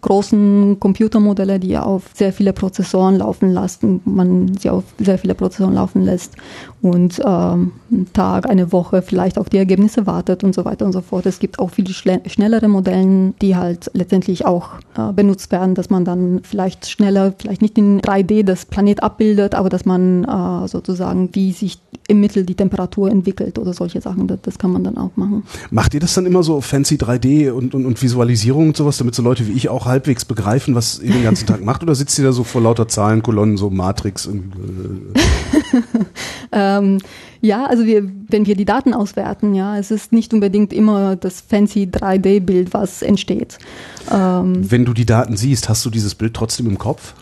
großen Computermodelle, die auf sehr viele Prozessoren laufen lassen, man sie auf sehr viele Prozessoren laufen lässt und ähm, einen Tag, eine Woche vielleicht auf die Ergebnisse wartet und so weiter und so fort. Es gibt auch viele schnellere Modelle, die halt letztendlich auch äh, benutzt werden, dass man dann vielleicht schneller, vielleicht nicht in 3D das Planet abbildet, aber dass man äh, sozusagen, wie sich im Mittel die Temperatur entwickelt oder solche Sachen. Das, das, kann man dann auch machen. Macht ihr das dann immer so fancy 3D und, und, und Visualisierung und sowas, damit so Leute wie ich auch halbwegs begreifen, was ihr den ganzen Tag macht? Oder sitzt ihr da so vor lauter Zahlenkolonnen, so Matrix? Und, äh? ähm, ja, also wir, wenn wir die Daten auswerten, ja, es ist nicht unbedingt immer das fancy 3D-Bild, was entsteht. Ähm, wenn du die Daten siehst, hast du dieses Bild trotzdem im Kopf?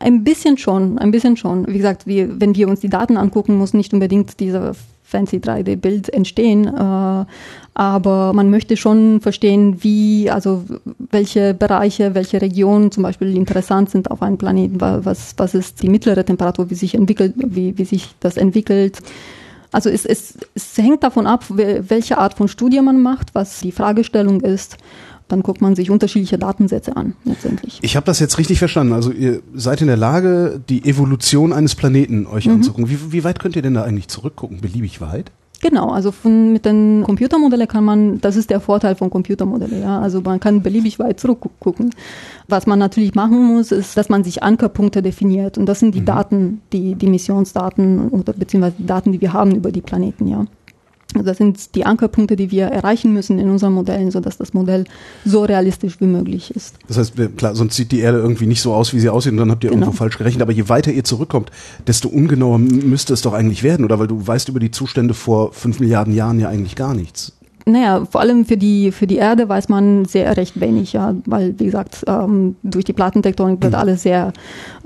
Ein bisschen schon, ein bisschen schon. Wie gesagt, wir, wenn wir uns die Daten angucken, muss nicht unbedingt dieser fancy 3D-Bild entstehen, äh, aber man möchte schon verstehen, wie, also welche Bereiche, welche Regionen zum Beispiel interessant sind auf einem Planeten, was, was ist die mittlere Temperatur, wie sich entwickelt, wie, wie sich das entwickelt. Also es, es, es hängt davon ab, welche Art von Studie man macht, was die Fragestellung ist dann guckt man sich unterschiedliche Datensätze an, letztendlich. Ich habe das jetzt richtig verstanden. Also ihr seid in der Lage, die Evolution eines Planeten euch mhm. anzugucken. Wie, wie weit könnt ihr denn da eigentlich zurückgucken? Beliebig weit? Genau, also von, mit den Computermodellen kann man, das ist der Vorteil von Computermodellen, ja, also man kann beliebig weit zurückgucken. Was man natürlich machen muss, ist, dass man sich Ankerpunkte definiert und das sind die mhm. Daten, die, die Missionsdaten oder beziehungsweise die Daten, die wir haben über die Planeten, ja. Das sind die Ankerpunkte, die wir erreichen müssen in unseren Modellen, sodass das Modell so realistisch wie möglich ist. Das heißt, klar, sonst sieht die Erde irgendwie nicht so aus, wie sie aussieht, und dann habt ihr genau. irgendwo falsch gerechnet. Aber je weiter ihr zurückkommt, desto ungenauer müsste es doch eigentlich werden, oder? Weil du weißt über die Zustände vor fünf Milliarden Jahren ja eigentlich gar nichts. Naja, vor allem für die, für die Erde weiß man sehr recht wenig, ja, weil, wie gesagt, ähm, durch die Plattentektonik wird mhm. alles sehr,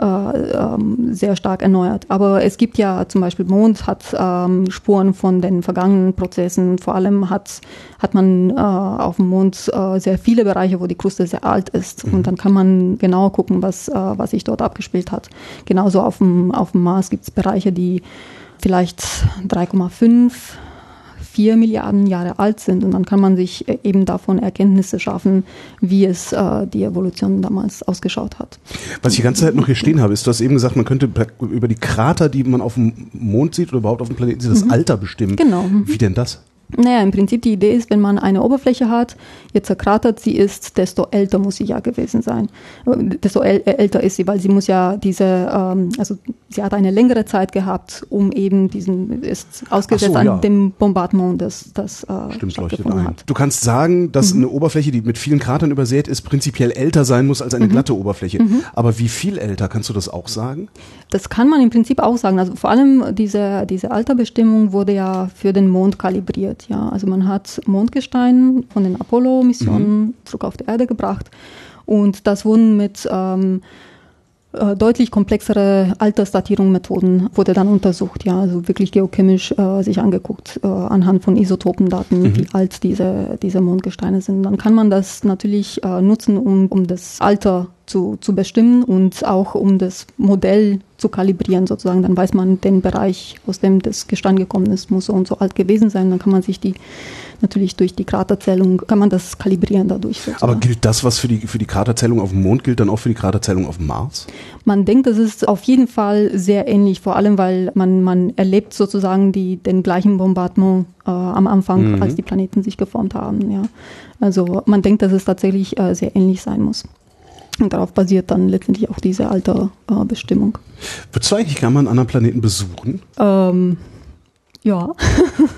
äh, ähm, sehr stark erneuert. Aber es gibt ja zum Beispiel Mond hat ähm, Spuren von den vergangenen Prozessen. Vor allem hat, hat man äh, auf dem Mond äh, sehr viele Bereiche, wo die Kruste sehr alt ist. Mhm. Und dann kann man genau gucken, was, äh, was sich dort abgespielt hat. Genauso auf dem, auf dem Mars gibt es Bereiche, die vielleicht 3,5 vier Milliarden Jahre alt sind. Und dann kann man sich äh, eben davon Erkenntnisse schaffen, wie es äh, die Evolution damals ausgeschaut hat. Was ich die ganze Zeit noch hier stehen habe, ist, du hast eben gesagt, man könnte über die Krater, die man auf dem Mond sieht oder überhaupt auf dem Planeten sieht, das mhm. Alter bestimmen. Genau. Wie denn das? Naja, im Prinzip die Idee ist, wenn man eine Oberfläche hat, je zerkratert sie ist, desto älter muss sie ja gewesen sein. Desto äl älter ist sie, weil sie muss ja diese, ähm, also sie hat eine längere Zeit gehabt, um eben diesen, ist ausgesetzt so, an dem Bombardement, das, das äh, Stimmt, stattgefunden hat. Du kannst sagen, dass mhm. eine Oberfläche, die mit vielen Kratern übersät ist, prinzipiell älter sein muss als eine mhm. glatte Oberfläche. Mhm. Aber wie viel älter, kannst du das auch sagen? Das kann man im Prinzip auch sagen. Also vor allem diese, diese Alterbestimmung wurde ja für den Mond kalibriert. Ja, also man hat Mondgestein von den Apollo-Missionen mhm. zurück auf die Erde gebracht und das wurden mit ähm, äh, deutlich komplexere Altersdatierungsmethoden wurde dann untersucht, ja, also wirklich geochemisch äh, sich angeguckt äh, anhand von Isotopendaten, mhm. wie alt diese, diese Mondgesteine sind. Dann kann man das natürlich äh, nutzen, um, um das Alter zu, zu bestimmen und auch um das Modell zu kalibrieren sozusagen. Dann weiß man den Bereich, aus dem das Gestein gekommen ist, muss so und so alt gewesen sein. Dann kann man sich die natürlich durch die Kraterzählung kann man das kalibrieren dadurch. Sozusagen. Aber gilt das, was für die, für die Kraterzählung auf dem Mond gilt, dann auch für die Kraterzählung auf dem Mars? Man denkt, das ist auf jeden Fall sehr ähnlich, vor allem weil man, man erlebt sozusagen die, den gleichen Bombardement äh, am Anfang, mhm. als die Planeten sich geformt haben. Ja. Also man denkt, dass es tatsächlich äh, sehr ähnlich sein muss. Und darauf basiert dann letztendlich auch diese Alterbestimmung. Äh, Würdest du eigentlich gerne mal einen anderen Planeten besuchen? Ähm, ja.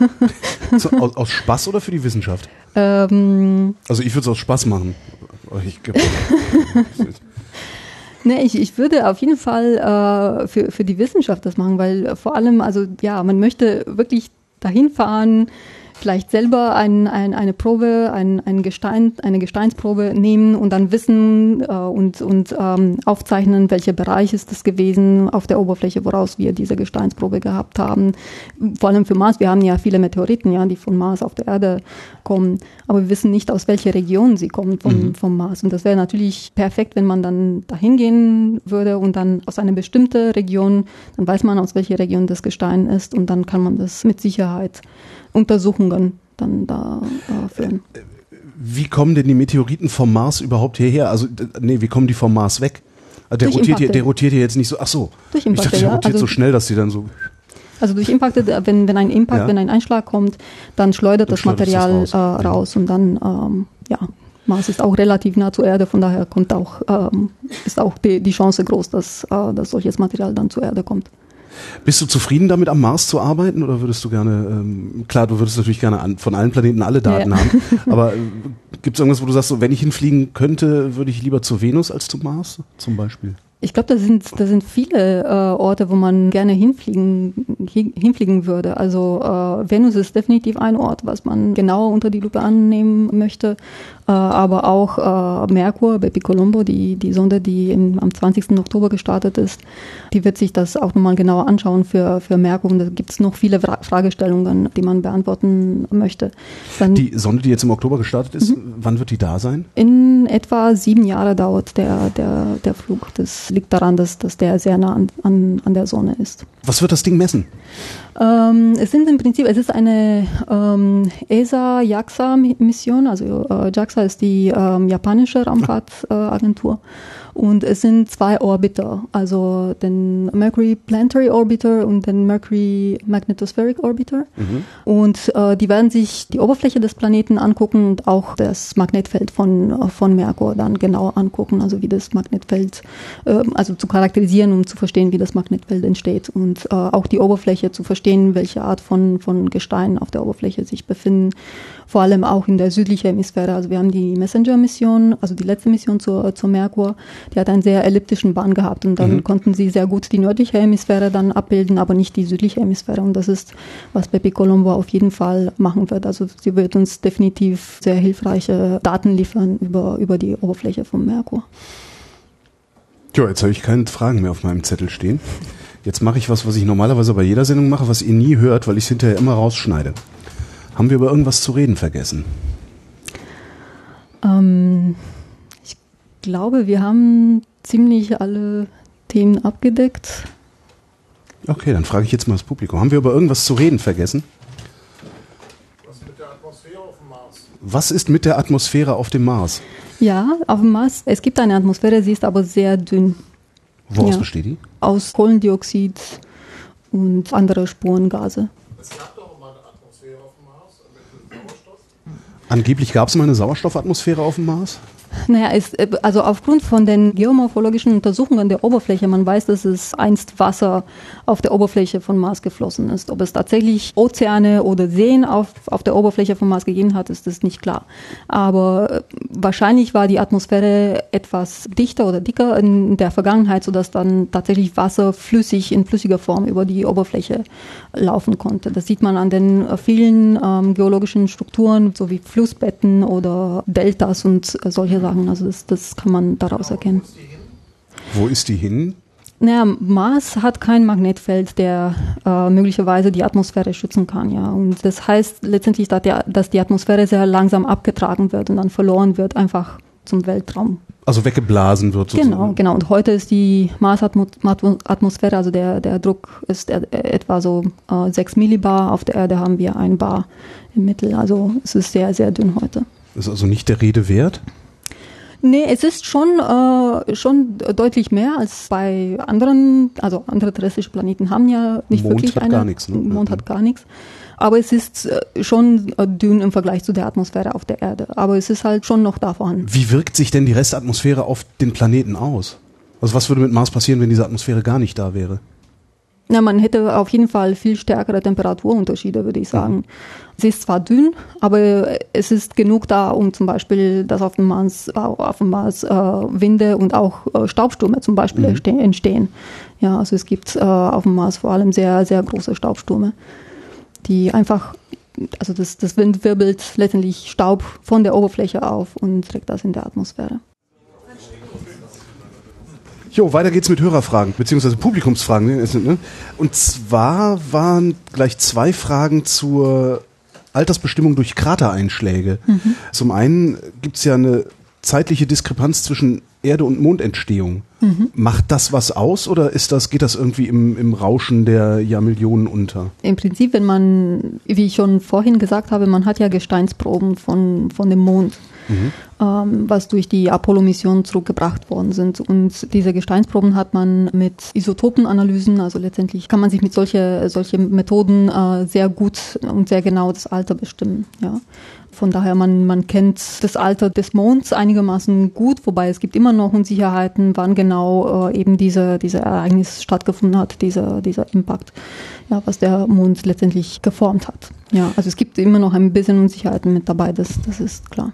so, aus, aus, Spaß oder für die Wissenschaft? Ähm, also ich würde es aus Spaß machen. Ich, Ne, ich, ich würde auf jeden Fall äh, für, für die Wissenschaft das machen, weil vor allem, also ja, man möchte wirklich dahin fahren, vielleicht selber ein, ein, eine Probe, ein, ein Gestein, eine Gesteinsprobe nehmen und dann wissen äh, und, und ähm, aufzeichnen, welcher Bereich ist das gewesen auf der Oberfläche, woraus wir diese Gesteinsprobe gehabt haben. Vor allem für Mars, wir haben ja viele Meteoriten, ja, die von Mars auf der Erde kommen, aber wir wissen nicht, aus welcher Region sie kommen vom, mhm. vom Mars. Und das wäre natürlich perfekt, wenn man dann dahin gehen würde und dann aus einer bestimmten Region, dann weiß man, aus welcher Region das Gestein ist und dann kann man das mit Sicherheit Untersuchungen dann da äh, führen. Wie kommen denn die Meteoriten vom Mars überhaupt hierher? Also, nee, wie kommen die vom Mars weg? Also der, rotiert hier, der rotiert hier jetzt nicht so, ach so. Durch Impakte, ich dachte, der rotiert ja. also, so schnell, dass die dann so. Also durch Impakte, wenn, wenn ein Impact, ja. wenn ein Einschlag kommt, dann schleudert dann das Material das raus. Äh, raus. und dann, ähm, ja, Mars ist auch relativ nah zur Erde, von daher kommt auch, ähm, ist auch die, die Chance groß, dass, äh, dass solches Material dann zur Erde kommt. Bist du zufrieden damit, am Mars zu arbeiten oder würdest du gerne, ähm, klar, du würdest natürlich gerne an, von allen Planeten alle Daten ja. haben, aber äh, gibt es irgendwas, wo du sagst, so, wenn ich hinfliegen könnte, würde ich lieber zur Venus als zum Mars zum Beispiel? Ich glaube, da sind, da sind viele äh, Orte, wo man gerne hinfliegen, hinfliegen würde. Also äh, Venus ist definitiv ein Ort, was man genauer unter die Lupe annehmen möchte. Äh, aber auch äh, Merkur, Bepi Colombo, die, die Sonde, die im, am 20. Oktober gestartet ist, die wird sich das auch nochmal genauer anschauen für, für Merkur. Und da gibt es noch viele Fra Fragestellungen, die man beantworten möchte. Dann, die Sonde, die jetzt im Oktober gestartet ist, mhm. wann wird die da sein? In etwa sieben Jahre dauert der, der, der Flug. Das liegt daran, dass, dass der sehr nah an, an, an der Sonne ist. Was wird das Ding messen? Ähm, es sind im Prinzip, es ist eine ähm, ESA-JAXA-Mission, also äh, JAXA ist die ähm, japanische Raumfahrtagentur. Äh, und es sind zwei Orbiter, also den Mercury Planetary Orbiter und den Mercury Magnetospheric Orbiter. Mhm. Und äh, die werden sich die Oberfläche des Planeten angucken und auch das Magnetfeld von, von Merkur dann genauer angucken, also wie das Magnetfeld, äh, also zu charakterisieren, um zu verstehen, wie das Magnetfeld entsteht und äh, auch die Oberfläche zu verstehen, welche Art von, von Gestein auf der Oberfläche sich befinden vor allem auch in der südlichen Hemisphäre. Also wir haben die Messenger-Mission, also die letzte Mission zur, zur Merkur, die hat einen sehr elliptischen Bahn gehabt und dann mhm. konnten sie sehr gut die nördliche Hemisphäre dann abbilden, aber nicht die südliche Hemisphäre. Und das ist, was Bepi Colombo auf jeden Fall machen wird. Also sie wird uns definitiv sehr hilfreiche Daten liefern über, über die Oberfläche von Merkur. Ja, jetzt habe ich keine Fragen mehr auf meinem Zettel stehen. Jetzt mache ich was, was ich normalerweise bei jeder Sendung mache, was ihr nie hört, weil ich es hinterher immer rausschneide. Haben wir über irgendwas zu reden vergessen? Ähm, glaube, wir haben ziemlich alle Themen abgedeckt. Okay, dann frage ich jetzt mal das Publikum. Haben wir über irgendwas zu reden vergessen? Was ist mit der Atmosphäre auf dem Mars? Was ist mit der Atmosphäre auf dem Mars? Ja, auf dem Mars, es gibt eine Atmosphäre, sie ist aber sehr dünn. Woraus ja. besteht die? Aus Kohlendioxid und andere Spurengase. Es gab Angeblich gab es mal eine Sauerstoffatmosphäre auf dem Mars? Naja, es, äh, also aufgrund von den geomorphologischen Untersuchungen der Oberfläche, man weiß, dass es einst Wasser auf der Oberfläche von Mars geflossen ist. Ob es tatsächlich Ozeane oder Seen auf, auf der Oberfläche von Mars gegeben hat, ist das nicht klar. Aber äh, wahrscheinlich war die Atmosphäre etwas dichter oder dicker in der Vergangenheit, sodass dann tatsächlich Wasser flüssig in flüssiger Form über die Oberfläche laufen konnte. Das sieht man an den äh, vielen ähm, geologischen Strukturen, so wie Flussbetten oder Deltas und solche Sachen. Also das, das kann man daraus erkennen. Wo ist die hin? Naja, Mars hat kein Magnetfeld, der äh, möglicherweise die Atmosphäre schützen kann, ja. Und das heißt letztendlich, dass, der, dass die Atmosphäre sehr langsam abgetragen wird und dann verloren wird, einfach zum Weltraum also weggeblasen wird. Sozusagen. Genau, genau. Und heute ist die Marsatmosphäre, also der, der Druck ist etwa so äh, 6 Millibar. Auf der Erde haben wir ein Bar im Mittel. Also es ist sehr, sehr dünn heute. Ist also nicht der Rede wert? Nee, es ist schon, äh, schon deutlich mehr als bei anderen, also andere terrestrische Planeten haben ja nicht Mond wirklich hat eine. Gar nichts, ne? Mond hat gar nichts. Aber es ist äh, schon äh, dünn im Vergleich zu der Atmosphäre auf der Erde. Aber es ist halt schon noch da vorhanden. Wie wirkt sich denn die Restatmosphäre auf den Planeten aus? Also was würde mit Mars passieren, wenn diese Atmosphäre gar nicht da wäre? Na, man hätte auf jeden Fall viel stärkere Temperaturunterschiede, würde ich sagen. Sie ist zwar dünn, aber es ist genug da, um zum Beispiel, dass auf dem Mars, auf dem Mars äh, Winde und auch äh, Staubstürme zum Beispiel mhm. entstehen. Ja, also es gibt äh, auf dem Mars vor allem sehr, sehr große Staubstürme, die einfach, also das, das Wind wirbelt letztendlich Staub von der Oberfläche auf und trägt das in der Atmosphäre. Jo, weiter geht's mit Hörerfragen, beziehungsweise Publikumsfragen. Ne? Und zwar waren gleich zwei Fragen zur Altersbestimmung durch Kratereinschläge. Mhm. Zum einen gibt's ja eine zeitliche Diskrepanz zwischen Erde- und Mondentstehung. Mhm. Macht das was aus oder ist das, geht das irgendwie im, im Rauschen der Jahrmillionen unter? Im Prinzip, wenn man, wie ich schon vorhin gesagt habe, man hat ja Gesteinsproben von, von dem Mond mhm. ähm, was durch die Apollo-Mission zurückgebracht worden sind. Und diese Gesteinsproben hat man mit Isotopenanalysen, also letztendlich kann man sich mit solche, solche Methoden äh, sehr gut und sehr genau das Alter bestimmen. Ja. Von daher, man, man kennt das Alter des Monds einigermaßen gut, wobei es gibt immer noch Unsicherheiten, wann genau äh, eben diese, diese Ereignis stattgefunden hat, dieser, dieser Impact, ja, was der Mond letztendlich geformt hat. Ja, also es gibt immer noch ein bisschen Unsicherheiten mit dabei, das, das ist klar.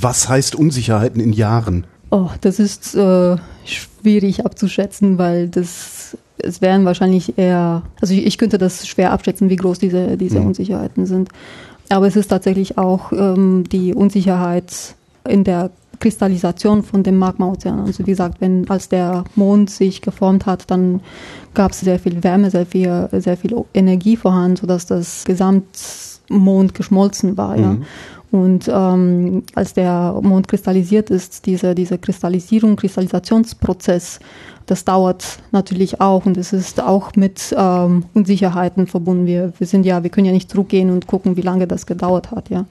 Was heißt Unsicherheiten in Jahren? Oh, das ist äh, schwierig abzuschätzen, weil das es wären wahrscheinlich eher, also ich, ich könnte das schwer abschätzen, wie groß diese, diese mhm. Unsicherheiten sind. Aber es ist tatsächlich auch ähm, die Unsicherheit in der Kristallisation von dem Magmaozean. Also wie gesagt, wenn als der Mond sich geformt hat, dann gab es sehr viel Wärme, sehr viel, sehr viel Energie vorhanden, sodass das Gesamtmond geschmolzen war. Mhm. Ja. Und ähm, als der Mond kristallisiert ist, diese, diese Kristallisierung, Kristallisationsprozess, das dauert natürlich auch und es ist auch mit ähm, Unsicherheiten verbunden. Wir, wir sind ja, wir können ja nicht zurückgehen und gucken, wie lange das gedauert hat, ja.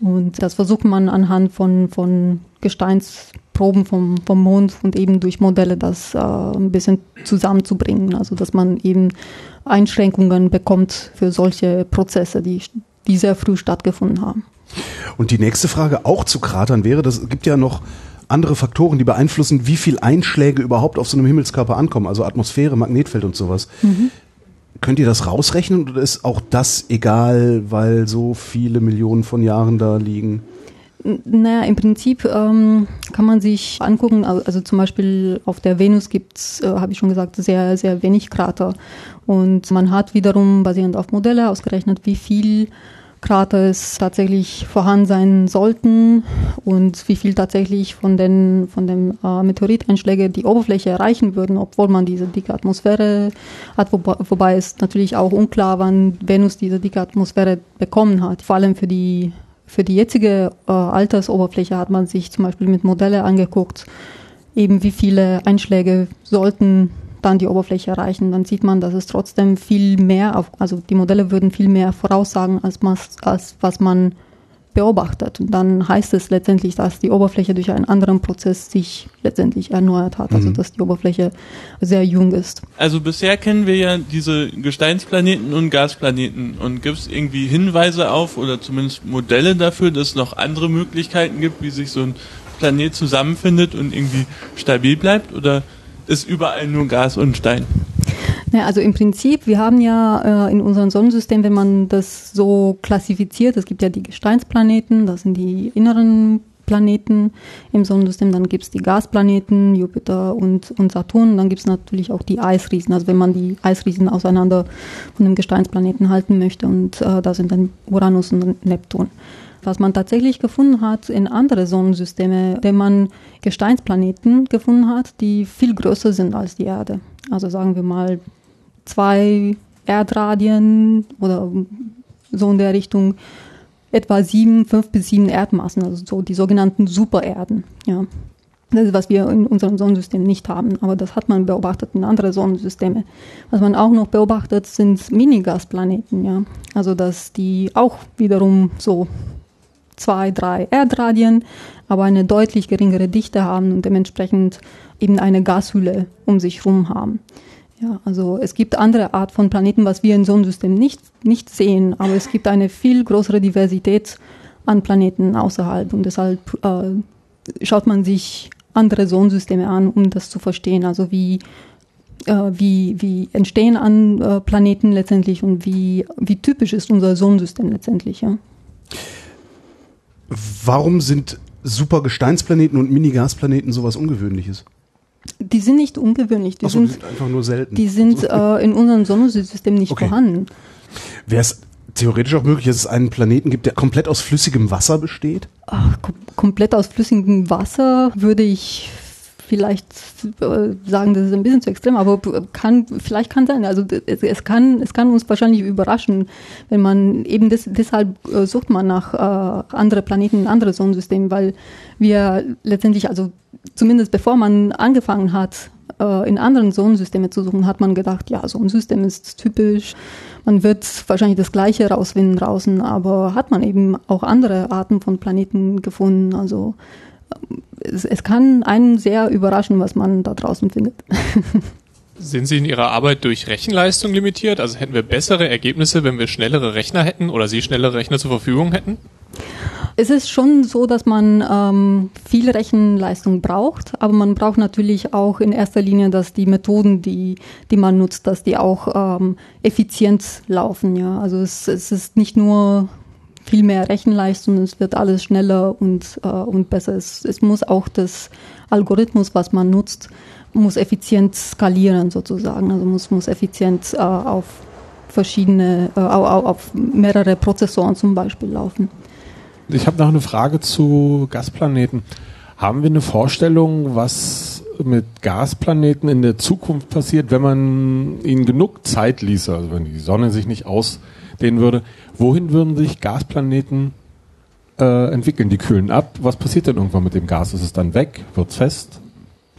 Und das versucht man anhand von, von Gesteinsproben vom, vom Mond und eben durch Modelle das äh, ein bisschen zusammenzubringen. Also dass man eben Einschränkungen bekommt für solche Prozesse, die, die sehr früh stattgefunden haben. Und die nächste Frage auch zu Kratern wäre, das gibt ja noch andere Faktoren, die beeinflussen, wie viel Einschläge überhaupt auf so einem Himmelskörper ankommen, also Atmosphäre, Magnetfeld und sowas. Mhm. Könnt ihr das rausrechnen oder ist auch das egal, weil so viele Millionen von Jahren da liegen? Naja, im Prinzip ähm, kann man sich angucken, also zum Beispiel auf der Venus gibt es, äh, habe ich schon gesagt, sehr, sehr wenig Krater. Und man hat wiederum basierend auf Modelle ausgerechnet, wie viel Kraters tatsächlich vorhanden sein sollten und wie viel tatsächlich von den von dem äh, Meteoriteinschläge die Oberfläche erreichen würden, obwohl man diese dicke Atmosphäre hat, wo, wobei es natürlich auch unklar, wann Venus diese dicke Atmosphäre bekommen hat. Vor allem für die für die jetzige äh, Altersoberfläche hat man sich zum Beispiel mit Modelle angeguckt, eben wie viele Einschläge sollten dann die Oberfläche erreichen, dann sieht man, dass es trotzdem viel mehr, auf, also die Modelle würden viel mehr voraussagen, als, als was man beobachtet. Und dann heißt es letztendlich, dass die Oberfläche durch einen anderen Prozess sich letztendlich erneuert hat, also mhm. dass die Oberfläche sehr jung ist. Also bisher kennen wir ja diese Gesteinsplaneten und Gasplaneten. Und gibt es irgendwie Hinweise auf oder zumindest Modelle dafür, dass es noch andere Möglichkeiten gibt, wie sich so ein Planet zusammenfindet und irgendwie stabil bleibt? Oder ist überall nur Gas und Stein. Ja, also im Prinzip, wir haben ja äh, in unserem Sonnensystem, wenn man das so klassifiziert, es gibt ja die Gesteinsplaneten, das sind die inneren Planeten im Sonnensystem, dann gibt es die Gasplaneten, Jupiter und, und Saturn, dann gibt es natürlich auch die Eisriesen, also wenn man die Eisriesen auseinander von dem Gesteinsplaneten halten möchte und äh, da sind dann Uranus und Neptun was man tatsächlich gefunden hat in andere Sonnensysteme, wenn man Gesteinsplaneten gefunden hat, die viel größer sind als die Erde. Also sagen wir mal zwei Erdradien oder so in der Richtung etwa sieben, fünf bis sieben Erdmassen, also so die sogenannten Supererden. Ja. Das ist, was wir in unserem Sonnensystem nicht haben, aber das hat man beobachtet in anderen Sonnensystemen. Was man auch noch beobachtet, sind Minigasplaneten, ja. Also, dass die auch wiederum so zwei, drei Erdradien, aber eine deutlich geringere Dichte haben und dementsprechend eben eine Gashülle um sich herum haben. Ja, also es gibt andere Art von Planeten, was wir im Sonnensystem nicht, nicht sehen, aber es gibt eine viel größere Diversität an Planeten außerhalb und deshalb äh, schaut man sich andere Sonnensysteme an, um das zu verstehen. Also wie, äh, wie, wie entstehen an äh, Planeten letztendlich und wie, wie typisch ist unser Sonnensystem letztendlich. Ja. Warum sind Supergesteinsplaneten und Mini-Gasplaneten sowas Ungewöhnliches? Die sind nicht ungewöhnlich, die, so, sind, die sind einfach nur selten. die sind äh, in unserem Sonnensystem nicht Okay. vorhanden. Wäre es theoretisch auch möglich, dass es einen Planeten gibt, der komplett aus flüssigem Wasser besteht? Ach, kom komplett aus flüssigem Wasser würde ich vielleicht äh, sagen, das ist ein bisschen zu extrem, aber kann, vielleicht kann sein. Also es, es kann, es kann uns wahrscheinlich überraschen, wenn man eben des, deshalb äh, sucht man nach äh, andere Planeten, andere Sonnensysteme, weil wir letztendlich, also zumindest bevor man angefangen hat, äh, in anderen Sonnensystemen zu suchen, hat man gedacht, ja, Sonnensystem ist typisch. Man wird wahrscheinlich das Gleiche rausfinden draußen, aber hat man eben auch andere Arten von Planeten gefunden. Also es, es kann einen sehr überraschen, was man da draußen findet. Sind Sie in Ihrer Arbeit durch Rechenleistung limitiert? Also hätten wir bessere Ergebnisse, wenn wir schnellere Rechner hätten oder Sie schnellere Rechner zur Verfügung hätten? Es ist schon so, dass man ähm, viel Rechenleistung braucht, aber man braucht natürlich auch in erster Linie, dass die Methoden, die, die man nutzt, dass die auch ähm, effizient laufen. Ja, also es, es ist nicht nur viel mehr Rechenleistung, es wird alles schneller und, äh, und besser. Es, es muss auch das Algorithmus, was man nutzt, muss effizient skalieren sozusagen. Also muss, muss effizient äh, auf verschiedene, äh, auf, auf mehrere Prozessoren zum Beispiel laufen. Ich habe noch eine Frage zu Gasplaneten. Haben wir eine Vorstellung, was mit Gasplaneten in der Zukunft passiert, wenn man ihnen genug Zeit ließe, also wenn die Sonne sich nicht ausdehnen würde? Wohin würden sich Gasplaneten äh, entwickeln? Die kühlen ab. Was passiert denn irgendwann mit dem Gas? Ist es dann weg? Wird es fest?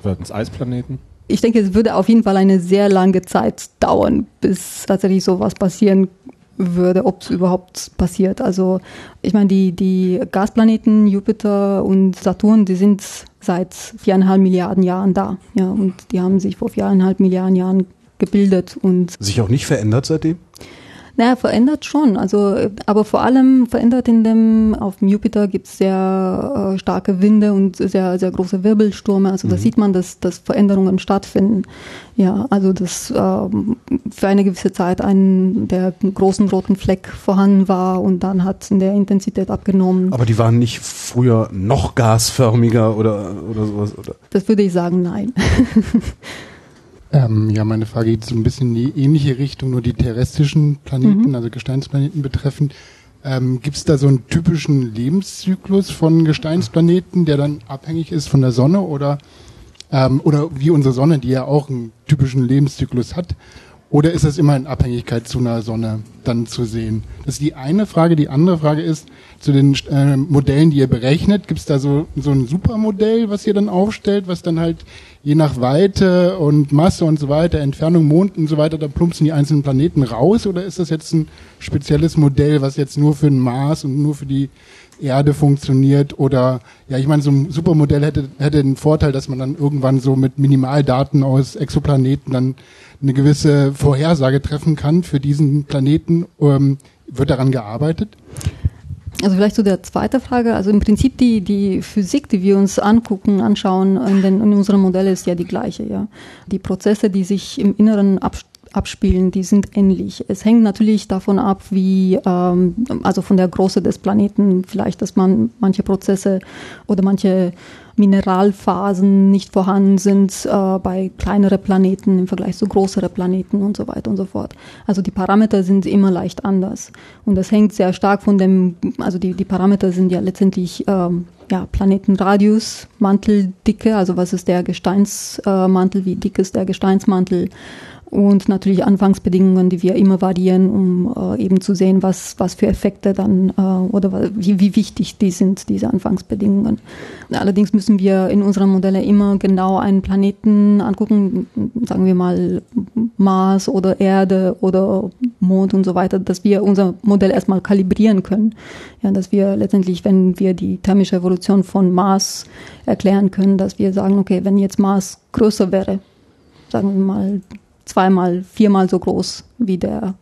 Werden es Eisplaneten? ich denke, es würde auf jeden Fall eine sehr lange Zeit dauern, bis tatsächlich sowas passieren würde, ob es überhaupt passiert. Also ich meine, die, die Gasplaneten Jupiter und Saturn, die sind seit viereinhalb Milliarden Jahren da. Ja, und die haben sich vor viereinhalb Milliarden Jahren gebildet und Sich auch nicht verändert seitdem? Naja, verändert schon. Also, äh, aber vor allem verändert in dem, auf dem Jupiter gibt es sehr äh, starke Winde und sehr, sehr große Wirbelstürme. Also da sieht man, dass, dass Veränderungen stattfinden. Ja, also dass ähm, für eine gewisse Zeit ein der großen roten Fleck vorhanden war und dann hat in der Intensität abgenommen. Aber die waren nicht früher noch gasförmiger oder, oder sowas? Oder? Das würde ich sagen, nein. Ähm, ja, meine Frage geht so ein bisschen in die ähnliche Richtung, nur die terrestrischen Planeten, also Gesteinsplaneten betreffend. Ähm, Gibt es da so einen typischen Lebenszyklus von Gesteinsplaneten, der dann abhängig ist von der Sonne oder, ähm, oder wie unsere Sonne, die ja auch einen typischen Lebenszyklus hat? Oder ist das immer in Abhängigkeit zu einer Sonne dann zu sehen? Das ist die eine Frage. Die andere Frage ist, zu den äh, Modellen, die ihr berechnet, gibt es da so, so ein Supermodell, was ihr dann aufstellt, was dann halt je nach Weite und Masse und so weiter, Entfernung, Mond und so weiter, da plumpsen die einzelnen Planeten raus? Oder ist das jetzt ein spezielles Modell, was jetzt nur für den Mars und nur für die Erde funktioniert? Oder, ja, ich meine, so ein Supermodell hätte, hätte den Vorteil, dass man dann irgendwann so mit Minimaldaten aus Exoplaneten dann eine gewisse Vorhersage treffen kann für diesen Planeten. Ähm, wird daran gearbeitet? Also vielleicht zu der zweiten Frage. Also im Prinzip die, die Physik, die wir uns angucken, anschauen in, den, in unserem Modell ist ja die gleiche. Ja. Die Prozesse, die sich im Inneren abs- abspielen, die sind ähnlich. Es hängt natürlich davon ab, wie, ähm, also von der Größe des Planeten, vielleicht, dass man manche Prozesse oder manche Mineralphasen nicht vorhanden sind äh, bei kleineren Planeten im Vergleich zu größeren Planeten und so weiter und so fort. Also die Parameter sind immer leicht anders. Und das hängt sehr stark von dem, also die, die Parameter sind ja letztendlich ähm, ja, Planetenradius, Manteldicke, also was ist der Gesteinsmantel, wie dick ist der Gesteinsmantel, und natürlich Anfangsbedingungen, die wir immer variieren, um äh, eben zu sehen, was, was für Effekte dann äh, oder wie, wie wichtig die sind, diese Anfangsbedingungen. Allerdings müssen wir in unseren Modellen immer genau einen Planeten angucken, sagen wir mal Mars oder Erde oder Mond und so weiter, dass wir unser Modell erstmal kalibrieren können. Ja, dass wir letztendlich, wenn wir die thermische Evolution von Mars erklären können, dass wir sagen, okay, wenn jetzt Mars größer wäre, sagen wir mal zweimal, viermal so groß wie der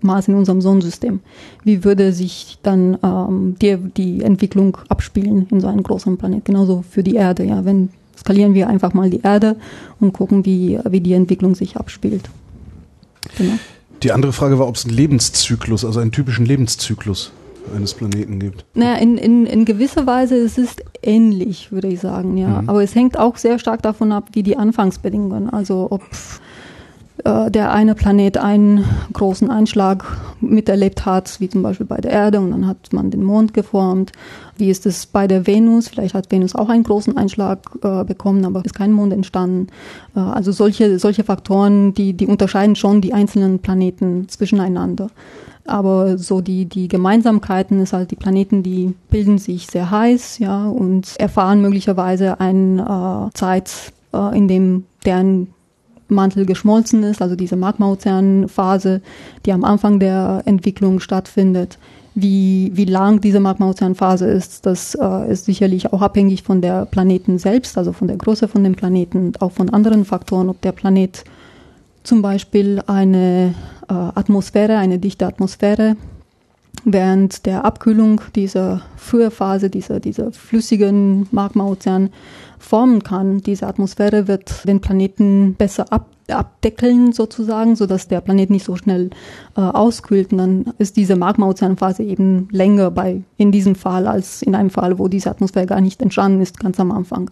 Mars in unserem Sonnensystem. Wie würde sich dann ähm, die, die Entwicklung abspielen in so einem großen Planet? Genauso für die Erde. Ja, wenn skalieren wir einfach mal die Erde und gucken, wie, wie die Entwicklung sich abspielt. Genau. Die andere Frage war, ob es einen Lebenszyklus, also einen typischen Lebenszyklus eines Planeten gibt. Naja, in, in, in gewisser Weise es ist ähnlich, würde ich sagen, ja. Mhm. Aber es hängt auch sehr stark davon ab, wie die Anfangsbedingungen, also ob der eine Planet einen großen Einschlag miterlebt hat, wie zum Beispiel bei der Erde, und dann hat man den Mond geformt. Wie ist es bei der Venus? Vielleicht hat Venus auch einen großen Einschlag äh, bekommen, aber ist kein Mond entstanden. Äh, also solche, solche Faktoren, die, die unterscheiden schon die einzelnen Planeten zwischeneinander. Aber so die, die Gemeinsamkeiten ist halt, die Planeten, die bilden sich sehr heiß, ja, und erfahren möglicherweise eine äh, Zeit, äh, in dem deren Mantel geschmolzen ist, also diese Magma-Ozean-Phase, die am Anfang der Entwicklung stattfindet. Wie, wie lang diese Magma-Ozean-Phase ist, das äh, ist sicherlich auch abhängig von der Planeten selbst, also von der Größe von dem Planeten und auch von anderen Faktoren, ob der Planet zum Beispiel eine äh, Atmosphäre, eine dichte Atmosphäre während der Abkühlung dieser frühen Phase, dieser, dieser flüssigen Magma-Ozean formen kann. Diese Atmosphäre wird den Planeten besser ab, abdeckeln sozusagen, so dass der Planet nicht so schnell äh, auskühlt. Und dann ist diese Magma-Ozeanphase eben länger bei, in diesem Fall als in einem Fall, wo diese Atmosphäre gar nicht entstanden ist, ganz am Anfang.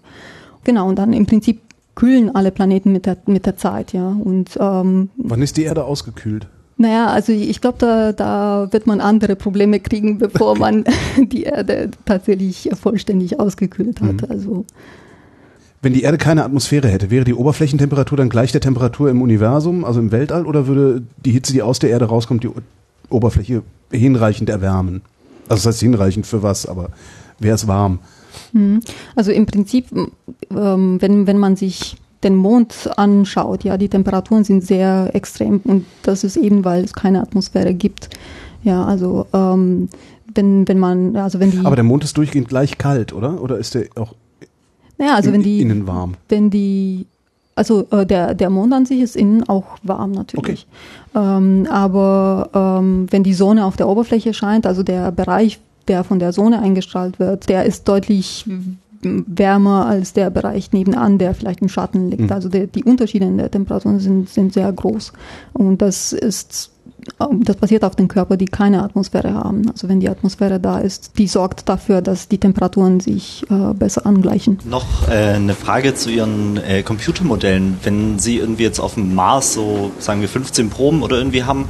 Genau, und dann im Prinzip kühlen alle Planeten mit der, mit der Zeit, ja. Und, ähm, Wann ist die Erde ausgekühlt? Naja, also ich glaube, da, da wird man andere Probleme kriegen, bevor man die Erde tatsächlich vollständig ausgekühlt hat. Mhm. Also wenn die Erde keine Atmosphäre hätte, wäre die Oberflächentemperatur dann gleich der Temperatur im Universum, also im Weltall, oder würde die Hitze, die aus der Erde rauskommt, die Oberfläche hinreichend erwärmen? Also das heißt hinreichend für was, aber wäre es warm? Hm. Also im Prinzip, ähm, wenn, wenn man sich den Mond anschaut, ja, die Temperaturen sind sehr extrem und das ist eben, weil es keine Atmosphäre gibt. Ja, also ähm, wenn, wenn man, also wenn die. Aber der Mond ist durchgehend gleich kalt, oder? Oder ist der auch naja, also wenn die innen warm. Wenn die also äh, der, der Mond an sich ist innen auch warm natürlich. Okay. Ähm, aber ähm, wenn die Sonne auf der Oberfläche scheint, also der Bereich, der von der Sonne eingestrahlt wird, der ist deutlich wärmer als der Bereich nebenan, der vielleicht im Schatten liegt. Mhm. Also der, die Unterschiede in der Temperatur sind, sind sehr groß. Und das ist das passiert auf den Körper, die keine Atmosphäre haben. Also wenn die Atmosphäre da ist, die sorgt dafür, dass die Temperaturen sich äh, besser angleichen. Noch äh, eine Frage zu Ihren äh, Computermodellen. Wenn Sie irgendwie jetzt auf dem Mars so, sagen wir, 15 Proben oder irgendwie haben,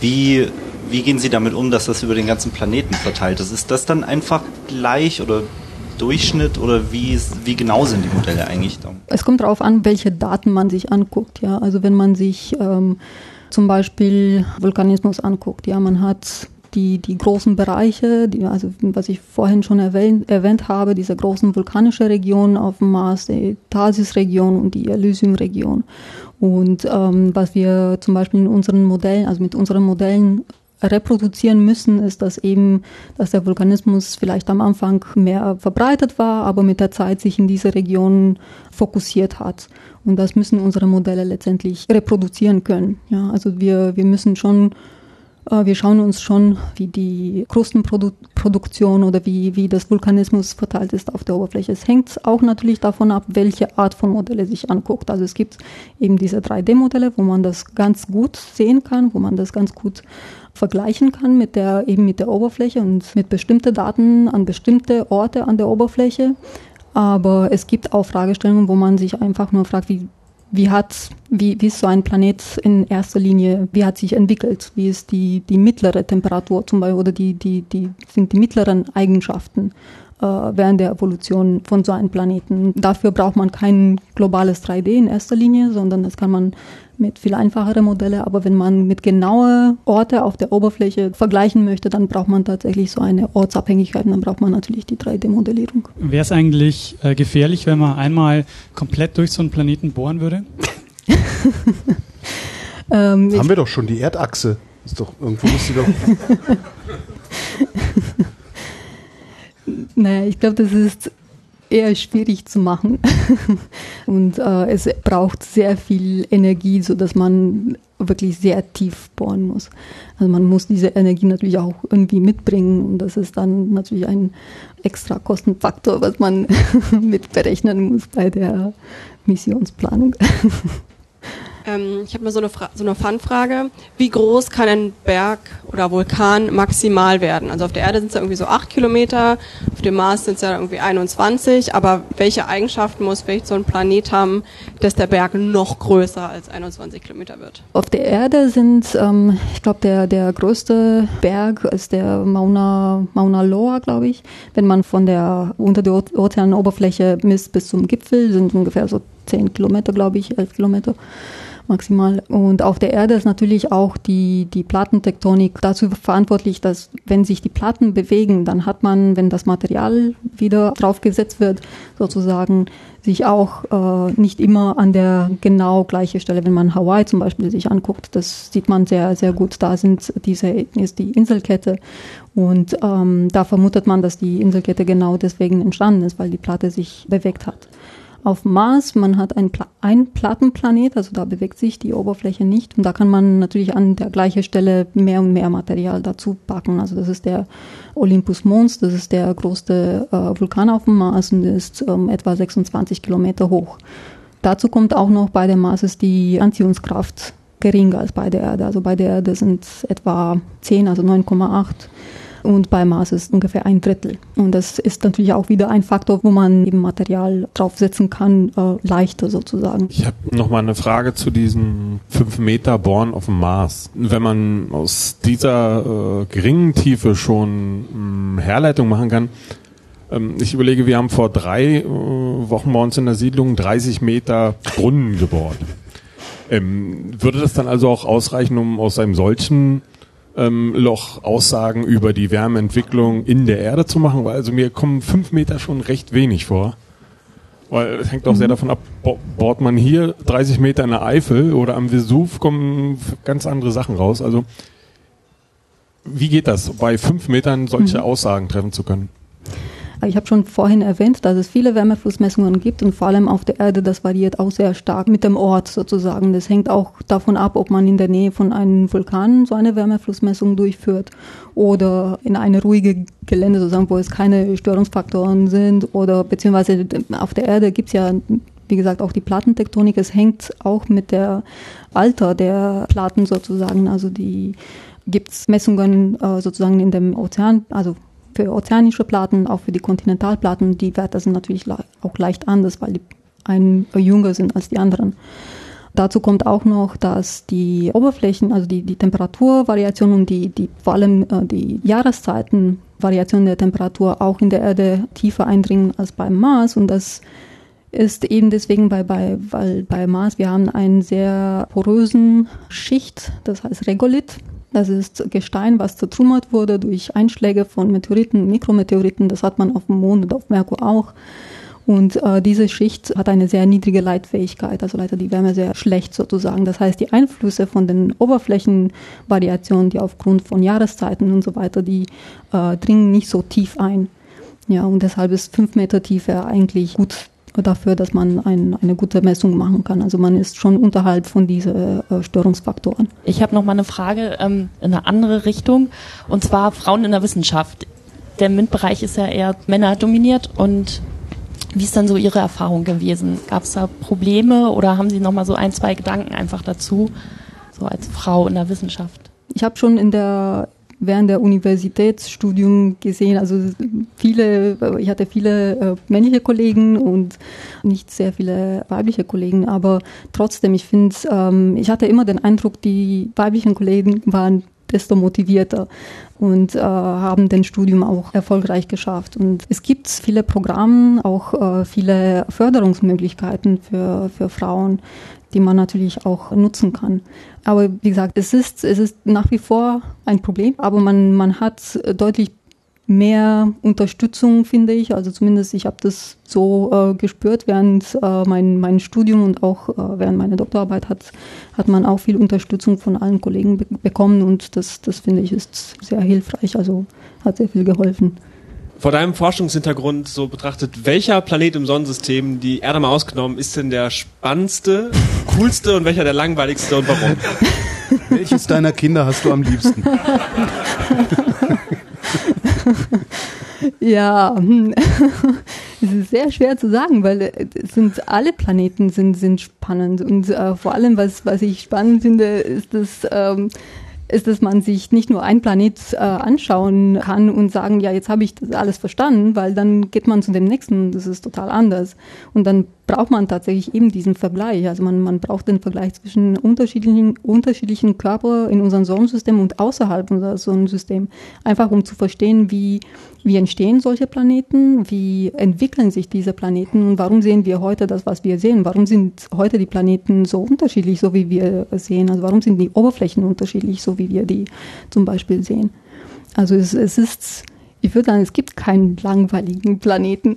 wie, wie gehen Sie damit um, dass das über den ganzen Planeten verteilt ist? Ist das dann einfach gleich oder Durchschnitt oder wie, wie genau sind die Modelle eigentlich? Es kommt darauf an, welche Daten man sich anguckt. Ja, also wenn man sich ähm, zum Beispiel Vulkanismus anguckt. Ja, man hat die, die großen Bereiche, die, also was ich vorhin schon erwähnt, erwähnt habe, diese großen vulkanische Regionen auf dem Mars, die Tharsis-Region und die Elysium-Region. Und ähm, was wir zum Beispiel in unseren Modellen, also mit unseren Modellen reproduzieren müssen, ist, dass eben, dass der Vulkanismus vielleicht am Anfang mehr verbreitet war, aber mit der Zeit sich in diese Region fokussiert hat. Und das müssen unsere Modelle letztendlich reproduzieren können. Ja, also wir, wir müssen schon äh, wir schauen uns schon, wie die Krustenproduktion oder wie, wie das Vulkanismus verteilt ist auf der Oberfläche. Es hängt auch natürlich davon ab, welche Art von Modelle sich anguckt. Also es gibt eben diese 3D-Modelle, wo man das ganz gut sehen kann, wo man das ganz gut vergleichen kann mit der, eben mit der Oberfläche und mit bestimmten Daten an bestimmte Orte an der Oberfläche. Aber es gibt auch Fragestellungen, wo man sich einfach nur fragt, wie, wie hat, wie, wie ist so ein Planet in erster Linie, wie hat sich entwickelt? Wie ist die, die mittlere Temperatur zum Beispiel oder die, die, die, sind die mittleren Eigenschaften während der Evolution von so einem Planeten. Dafür braucht man kein globales 3D in erster Linie, sondern das kann man mit viel einfachere Modelle. Aber wenn man mit genaue Orte auf der Oberfläche vergleichen möchte, dann braucht man tatsächlich so eine Ortsabhängigkeit und dann braucht man natürlich die 3D-Modellierung. Wäre es eigentlich äh, gefährlich, wenn man einmal komplett durch so einen Planeten bohren würde? ähm, Haben wir doch schon die Erdachse. Ist doch, irgendwo muss sie doch. naja, ich glaube, das ist eher schwierig zu machen. und äh, es braucht sehr viel Energie, sodass man wirklich sehr tief bohren muss. Also man muss diese Energie natürlich auch irgendwie mitbringen und das ist dann natürlich ein extra Kostenfaktor, was man mit berechnen muss bei der Missionsplanung. Ähm, ich habe mal so eine, so eine Fun-Frage. Wie groß kann ein Berg oder Vulkan maximal werden? Also auf der Erde sind es ja irgendwie so 8 Kilometer, auf dem Mars sind es ja irgendwie 21, aber welche Eigenschaften muss vielleicht so ein Planet haben, dass der Berg noch größer als 21 Kilometer wird? Auf der Erde sind, ähm, ich glaube, der, der größte Berg ist der Mauna, Mauna Loa, glaube ich. Wenn man von der unter der Ozeanoberfläche misst bis zum Gipfel, sind ungefähr so 10 Kilometer, glaube ich, 11 Kilometer maximal. Und auf der Erde ist natürlich auch die, die Plattentektonik dazu verantwortlich, dass wenn sich die Platten bewegen, dann hat man, wenn das Material wieder draufgesetzt wird, sozusagen sich auch äh, nicht immer an der genau gleichen Stelle, wenn man Hawaii zum Beispiel sich anguckt, das sieht man sehr, sehr gut. Da sind diese, ist die Inselkette und ähm, da vermutet man, dass die Inselkette genau deswegen entstanden ist, weil die Platte sich bewegt hat auf Mars, man hat ein, Pla ein Plattenplanet, also da bewegt sich die Oberfläche nicht. Und da kann man natürlich an der gleichen Stelle mehr und mehr Material dazu packen. Also das ist der Olympus Mons, das ist der größte äh, Vulkan auf dem Mars und ist ähm, etwa 26 Kilometer hoch. Dazu kommt auch noch, bei dem Mars ist die Anziehungskraft geringer als bei der Erde. Also bei der Erde sind etwa 10, also 9,8 und bei Mars ist ungefähr ein Drittel. Und das ist natürlich auch wieder ein Faktor, wo man eben Material draufsetzen kann, äh, leichter sozusagen. Ich habe noch mal eine Frage zu diesen 5 Meter Born auf dem Mars. Wenn man aus dieser äh, geringen Tiefe schon mh, Herleitung machen kann, ähm, ich überlege, wir haben vor drei äh, Wochen bei uns in der Siedlung 30 Meter Brunnen gebohrt. Ähm, würde das dann also auch ausreichen, um aus einem solchen ähm, Loch Aussagen über die Wärmeentwicklung in der Erde zu machen, weil also mir kommen fünf Meter schon recht wenig vor. Weil es hängt auch sehr mhm. davon ab, bohrt man hier 30 Meter in der Eifel oder am Vesuv kommen ganz andere Sachen raus. Also wie geht das, bei fünf Metern solche mhm. Aussagen treffen zu können? Ich habe schon vorhin erwähnt, dass es viele Wärmeflussmessungen gibt und vor allem auf der Erde, das variiert auch sehr stark mit dem Ort sozusagen. Das hängt auch davon ab, ob man in der Nähe von einem Vulkan so eine Wärmeflussmessung durchführt oder in eine ruhige Gelände sozusagen, wo es keine Störungsfaktoren sind oder beziehungsweise auf der Erde gibt es ja wie gesagt, auch die Plattentektonik, es hängt auch mit der Alter der Platten sozusagen. Also die gibt es Messungen äh, sozusagen in dem Ozean, also für ozeanische Platten, auch für die Kontinentalplatten, die Werte sind natürlich auch leicht anders, weil die einen jünger sind als die anderen. Dazu kommt auch noch, dass die Oberflächen, also die, die Temperaturvariation und die, die, vor allem äh, die Jahreszeitenvariation der Temperatur auch in der Erde tiefer eindringen als beim Mars und das ist eben deswegen bei, bei, weil bei Mars wir haben einen sehr porösen Schicht, das heißt Regolith. Das ist Gestein, was zertrümmert wurde durch Einschläge von Meteoriten, Mikrometeoriten. Das hat man auf dem Mond und auf Merkur auch. Und äh, diese Schicht hat eine sehr niedrige Leitfähigkeit, also leitet die Wärme sehr schlecht sozusagen. Das heißt, die Einflüsse von den Oberflächenvariationen, die aufgrund von Jahreszeiten und so weiter, die äh, dringen nicht so tief ein. Ja, und deshalb ist fünf Meter Tiefe eigentlich gut dafür, dass man ein, eine gute Messung machen kann. Also man ist schon unterhalb von diesen äh, Störungsfaktoren. Ich habe noch mal eine Frage ähm, in eine andere Richtung und zwar Frauen in der Wissenschaft. Der MINT-Bereich ist ja eher männerdominiert und wie ist dann so Ihre Erfahrung gewesen? Gab es da Probleme oder haben Sie noch mal so ein, zwei Gedanken einfach dazu, so als Frau in der Wissenschaft? Ich habe schon in der während der Universitätsstudium gesehen. Also viele, ich hatte viele äh, männliche Kollegen und nicht sehr viele weibliche Kollegen, aber trotzdem, ich finde, ähm, ich hatte immer den Eindruck, die weiblichen Kollegen waren desto motivierter und äh, haben den Studium auch erfolgreich geschafft. Und es gibt viele Programme, auch äh, viele Förderungsmöglichkeiten für, für Frauen, die man natürlich auch nutzen kann. Aber wie gesagt, es ist, es ist nach wie vor ein Problem, aber man, man hat deutlich mehr Unterstützung, finde ich. Also zumindest ich habe das so äh, gespürt während äh, mein, mein Studium und auch äh, während meiner Doktorarbeit hat, hat man auch viel Unterstützung von allen Kollegen be bekommen und das, das finde ich ist sehr hilfreich, also hat sehr viel geholfen. Vor deinem Forschungshintergrund so betrachtet, welcher Planet im Sonnensystem, die Erde mal ausgenommen, ist denn der spannendste, coolste und welcher der langweiligste und warum? Welches deiner Kinder hast du am liebsten? ja, es ist sehr schwer zu sagen, weil äh, sind alle Planeten sind, sind spannend und äh, vor allem was was ich spannend finde, ist das ähm, ist, dass man sich nicht nur ein Planet äh, anschauen kann und sagen, ja, jetzt habe ich das alles verstanden, weil dann geht man zu dem nächsten, das ist total anders. Und dann braucht man tatsächlich eben diesen Vergleich. Also man, man braucht den Vergleich zwischen unterschiedlichen, unterschiedlichen Körper in unserem Sonnensystem und außerhalb unseres Sonnensystems. Einfach um zu verstehen, wie, wie entstehen solche Planeten, wie entwickeln sich diese Planeten und warum sehen wir heute das, was wir sehen? Warum sind heute die Planeten so unterschiedlich, so wie wir sehen? Also warum sind die Oberflächen unterschiedlich, so wie wir die zum Beispiel sehen? Also es, es ist, ich würde sagen, es gibt keinen langweiligen Planeten.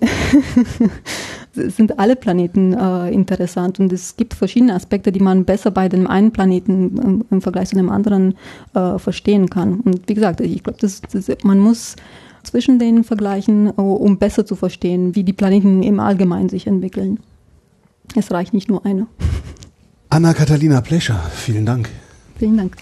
es sind alle Planeten äh, interessant und es gibt verschiedene Aspekte, die man besser bei dem einen Planeten im, im Vergleich zu dem anderen äh, verstehen kann. Und wie gesagt, ich glaube, das, das, man muss zwischen denen vergleichen, äh, um besser zu verstehen, wie die Planeten im Allgemeinen sich entwickeln. Es reicht nicht nur eine. Anna-Katharina Plescher, vielen Dank. Vielen Dank.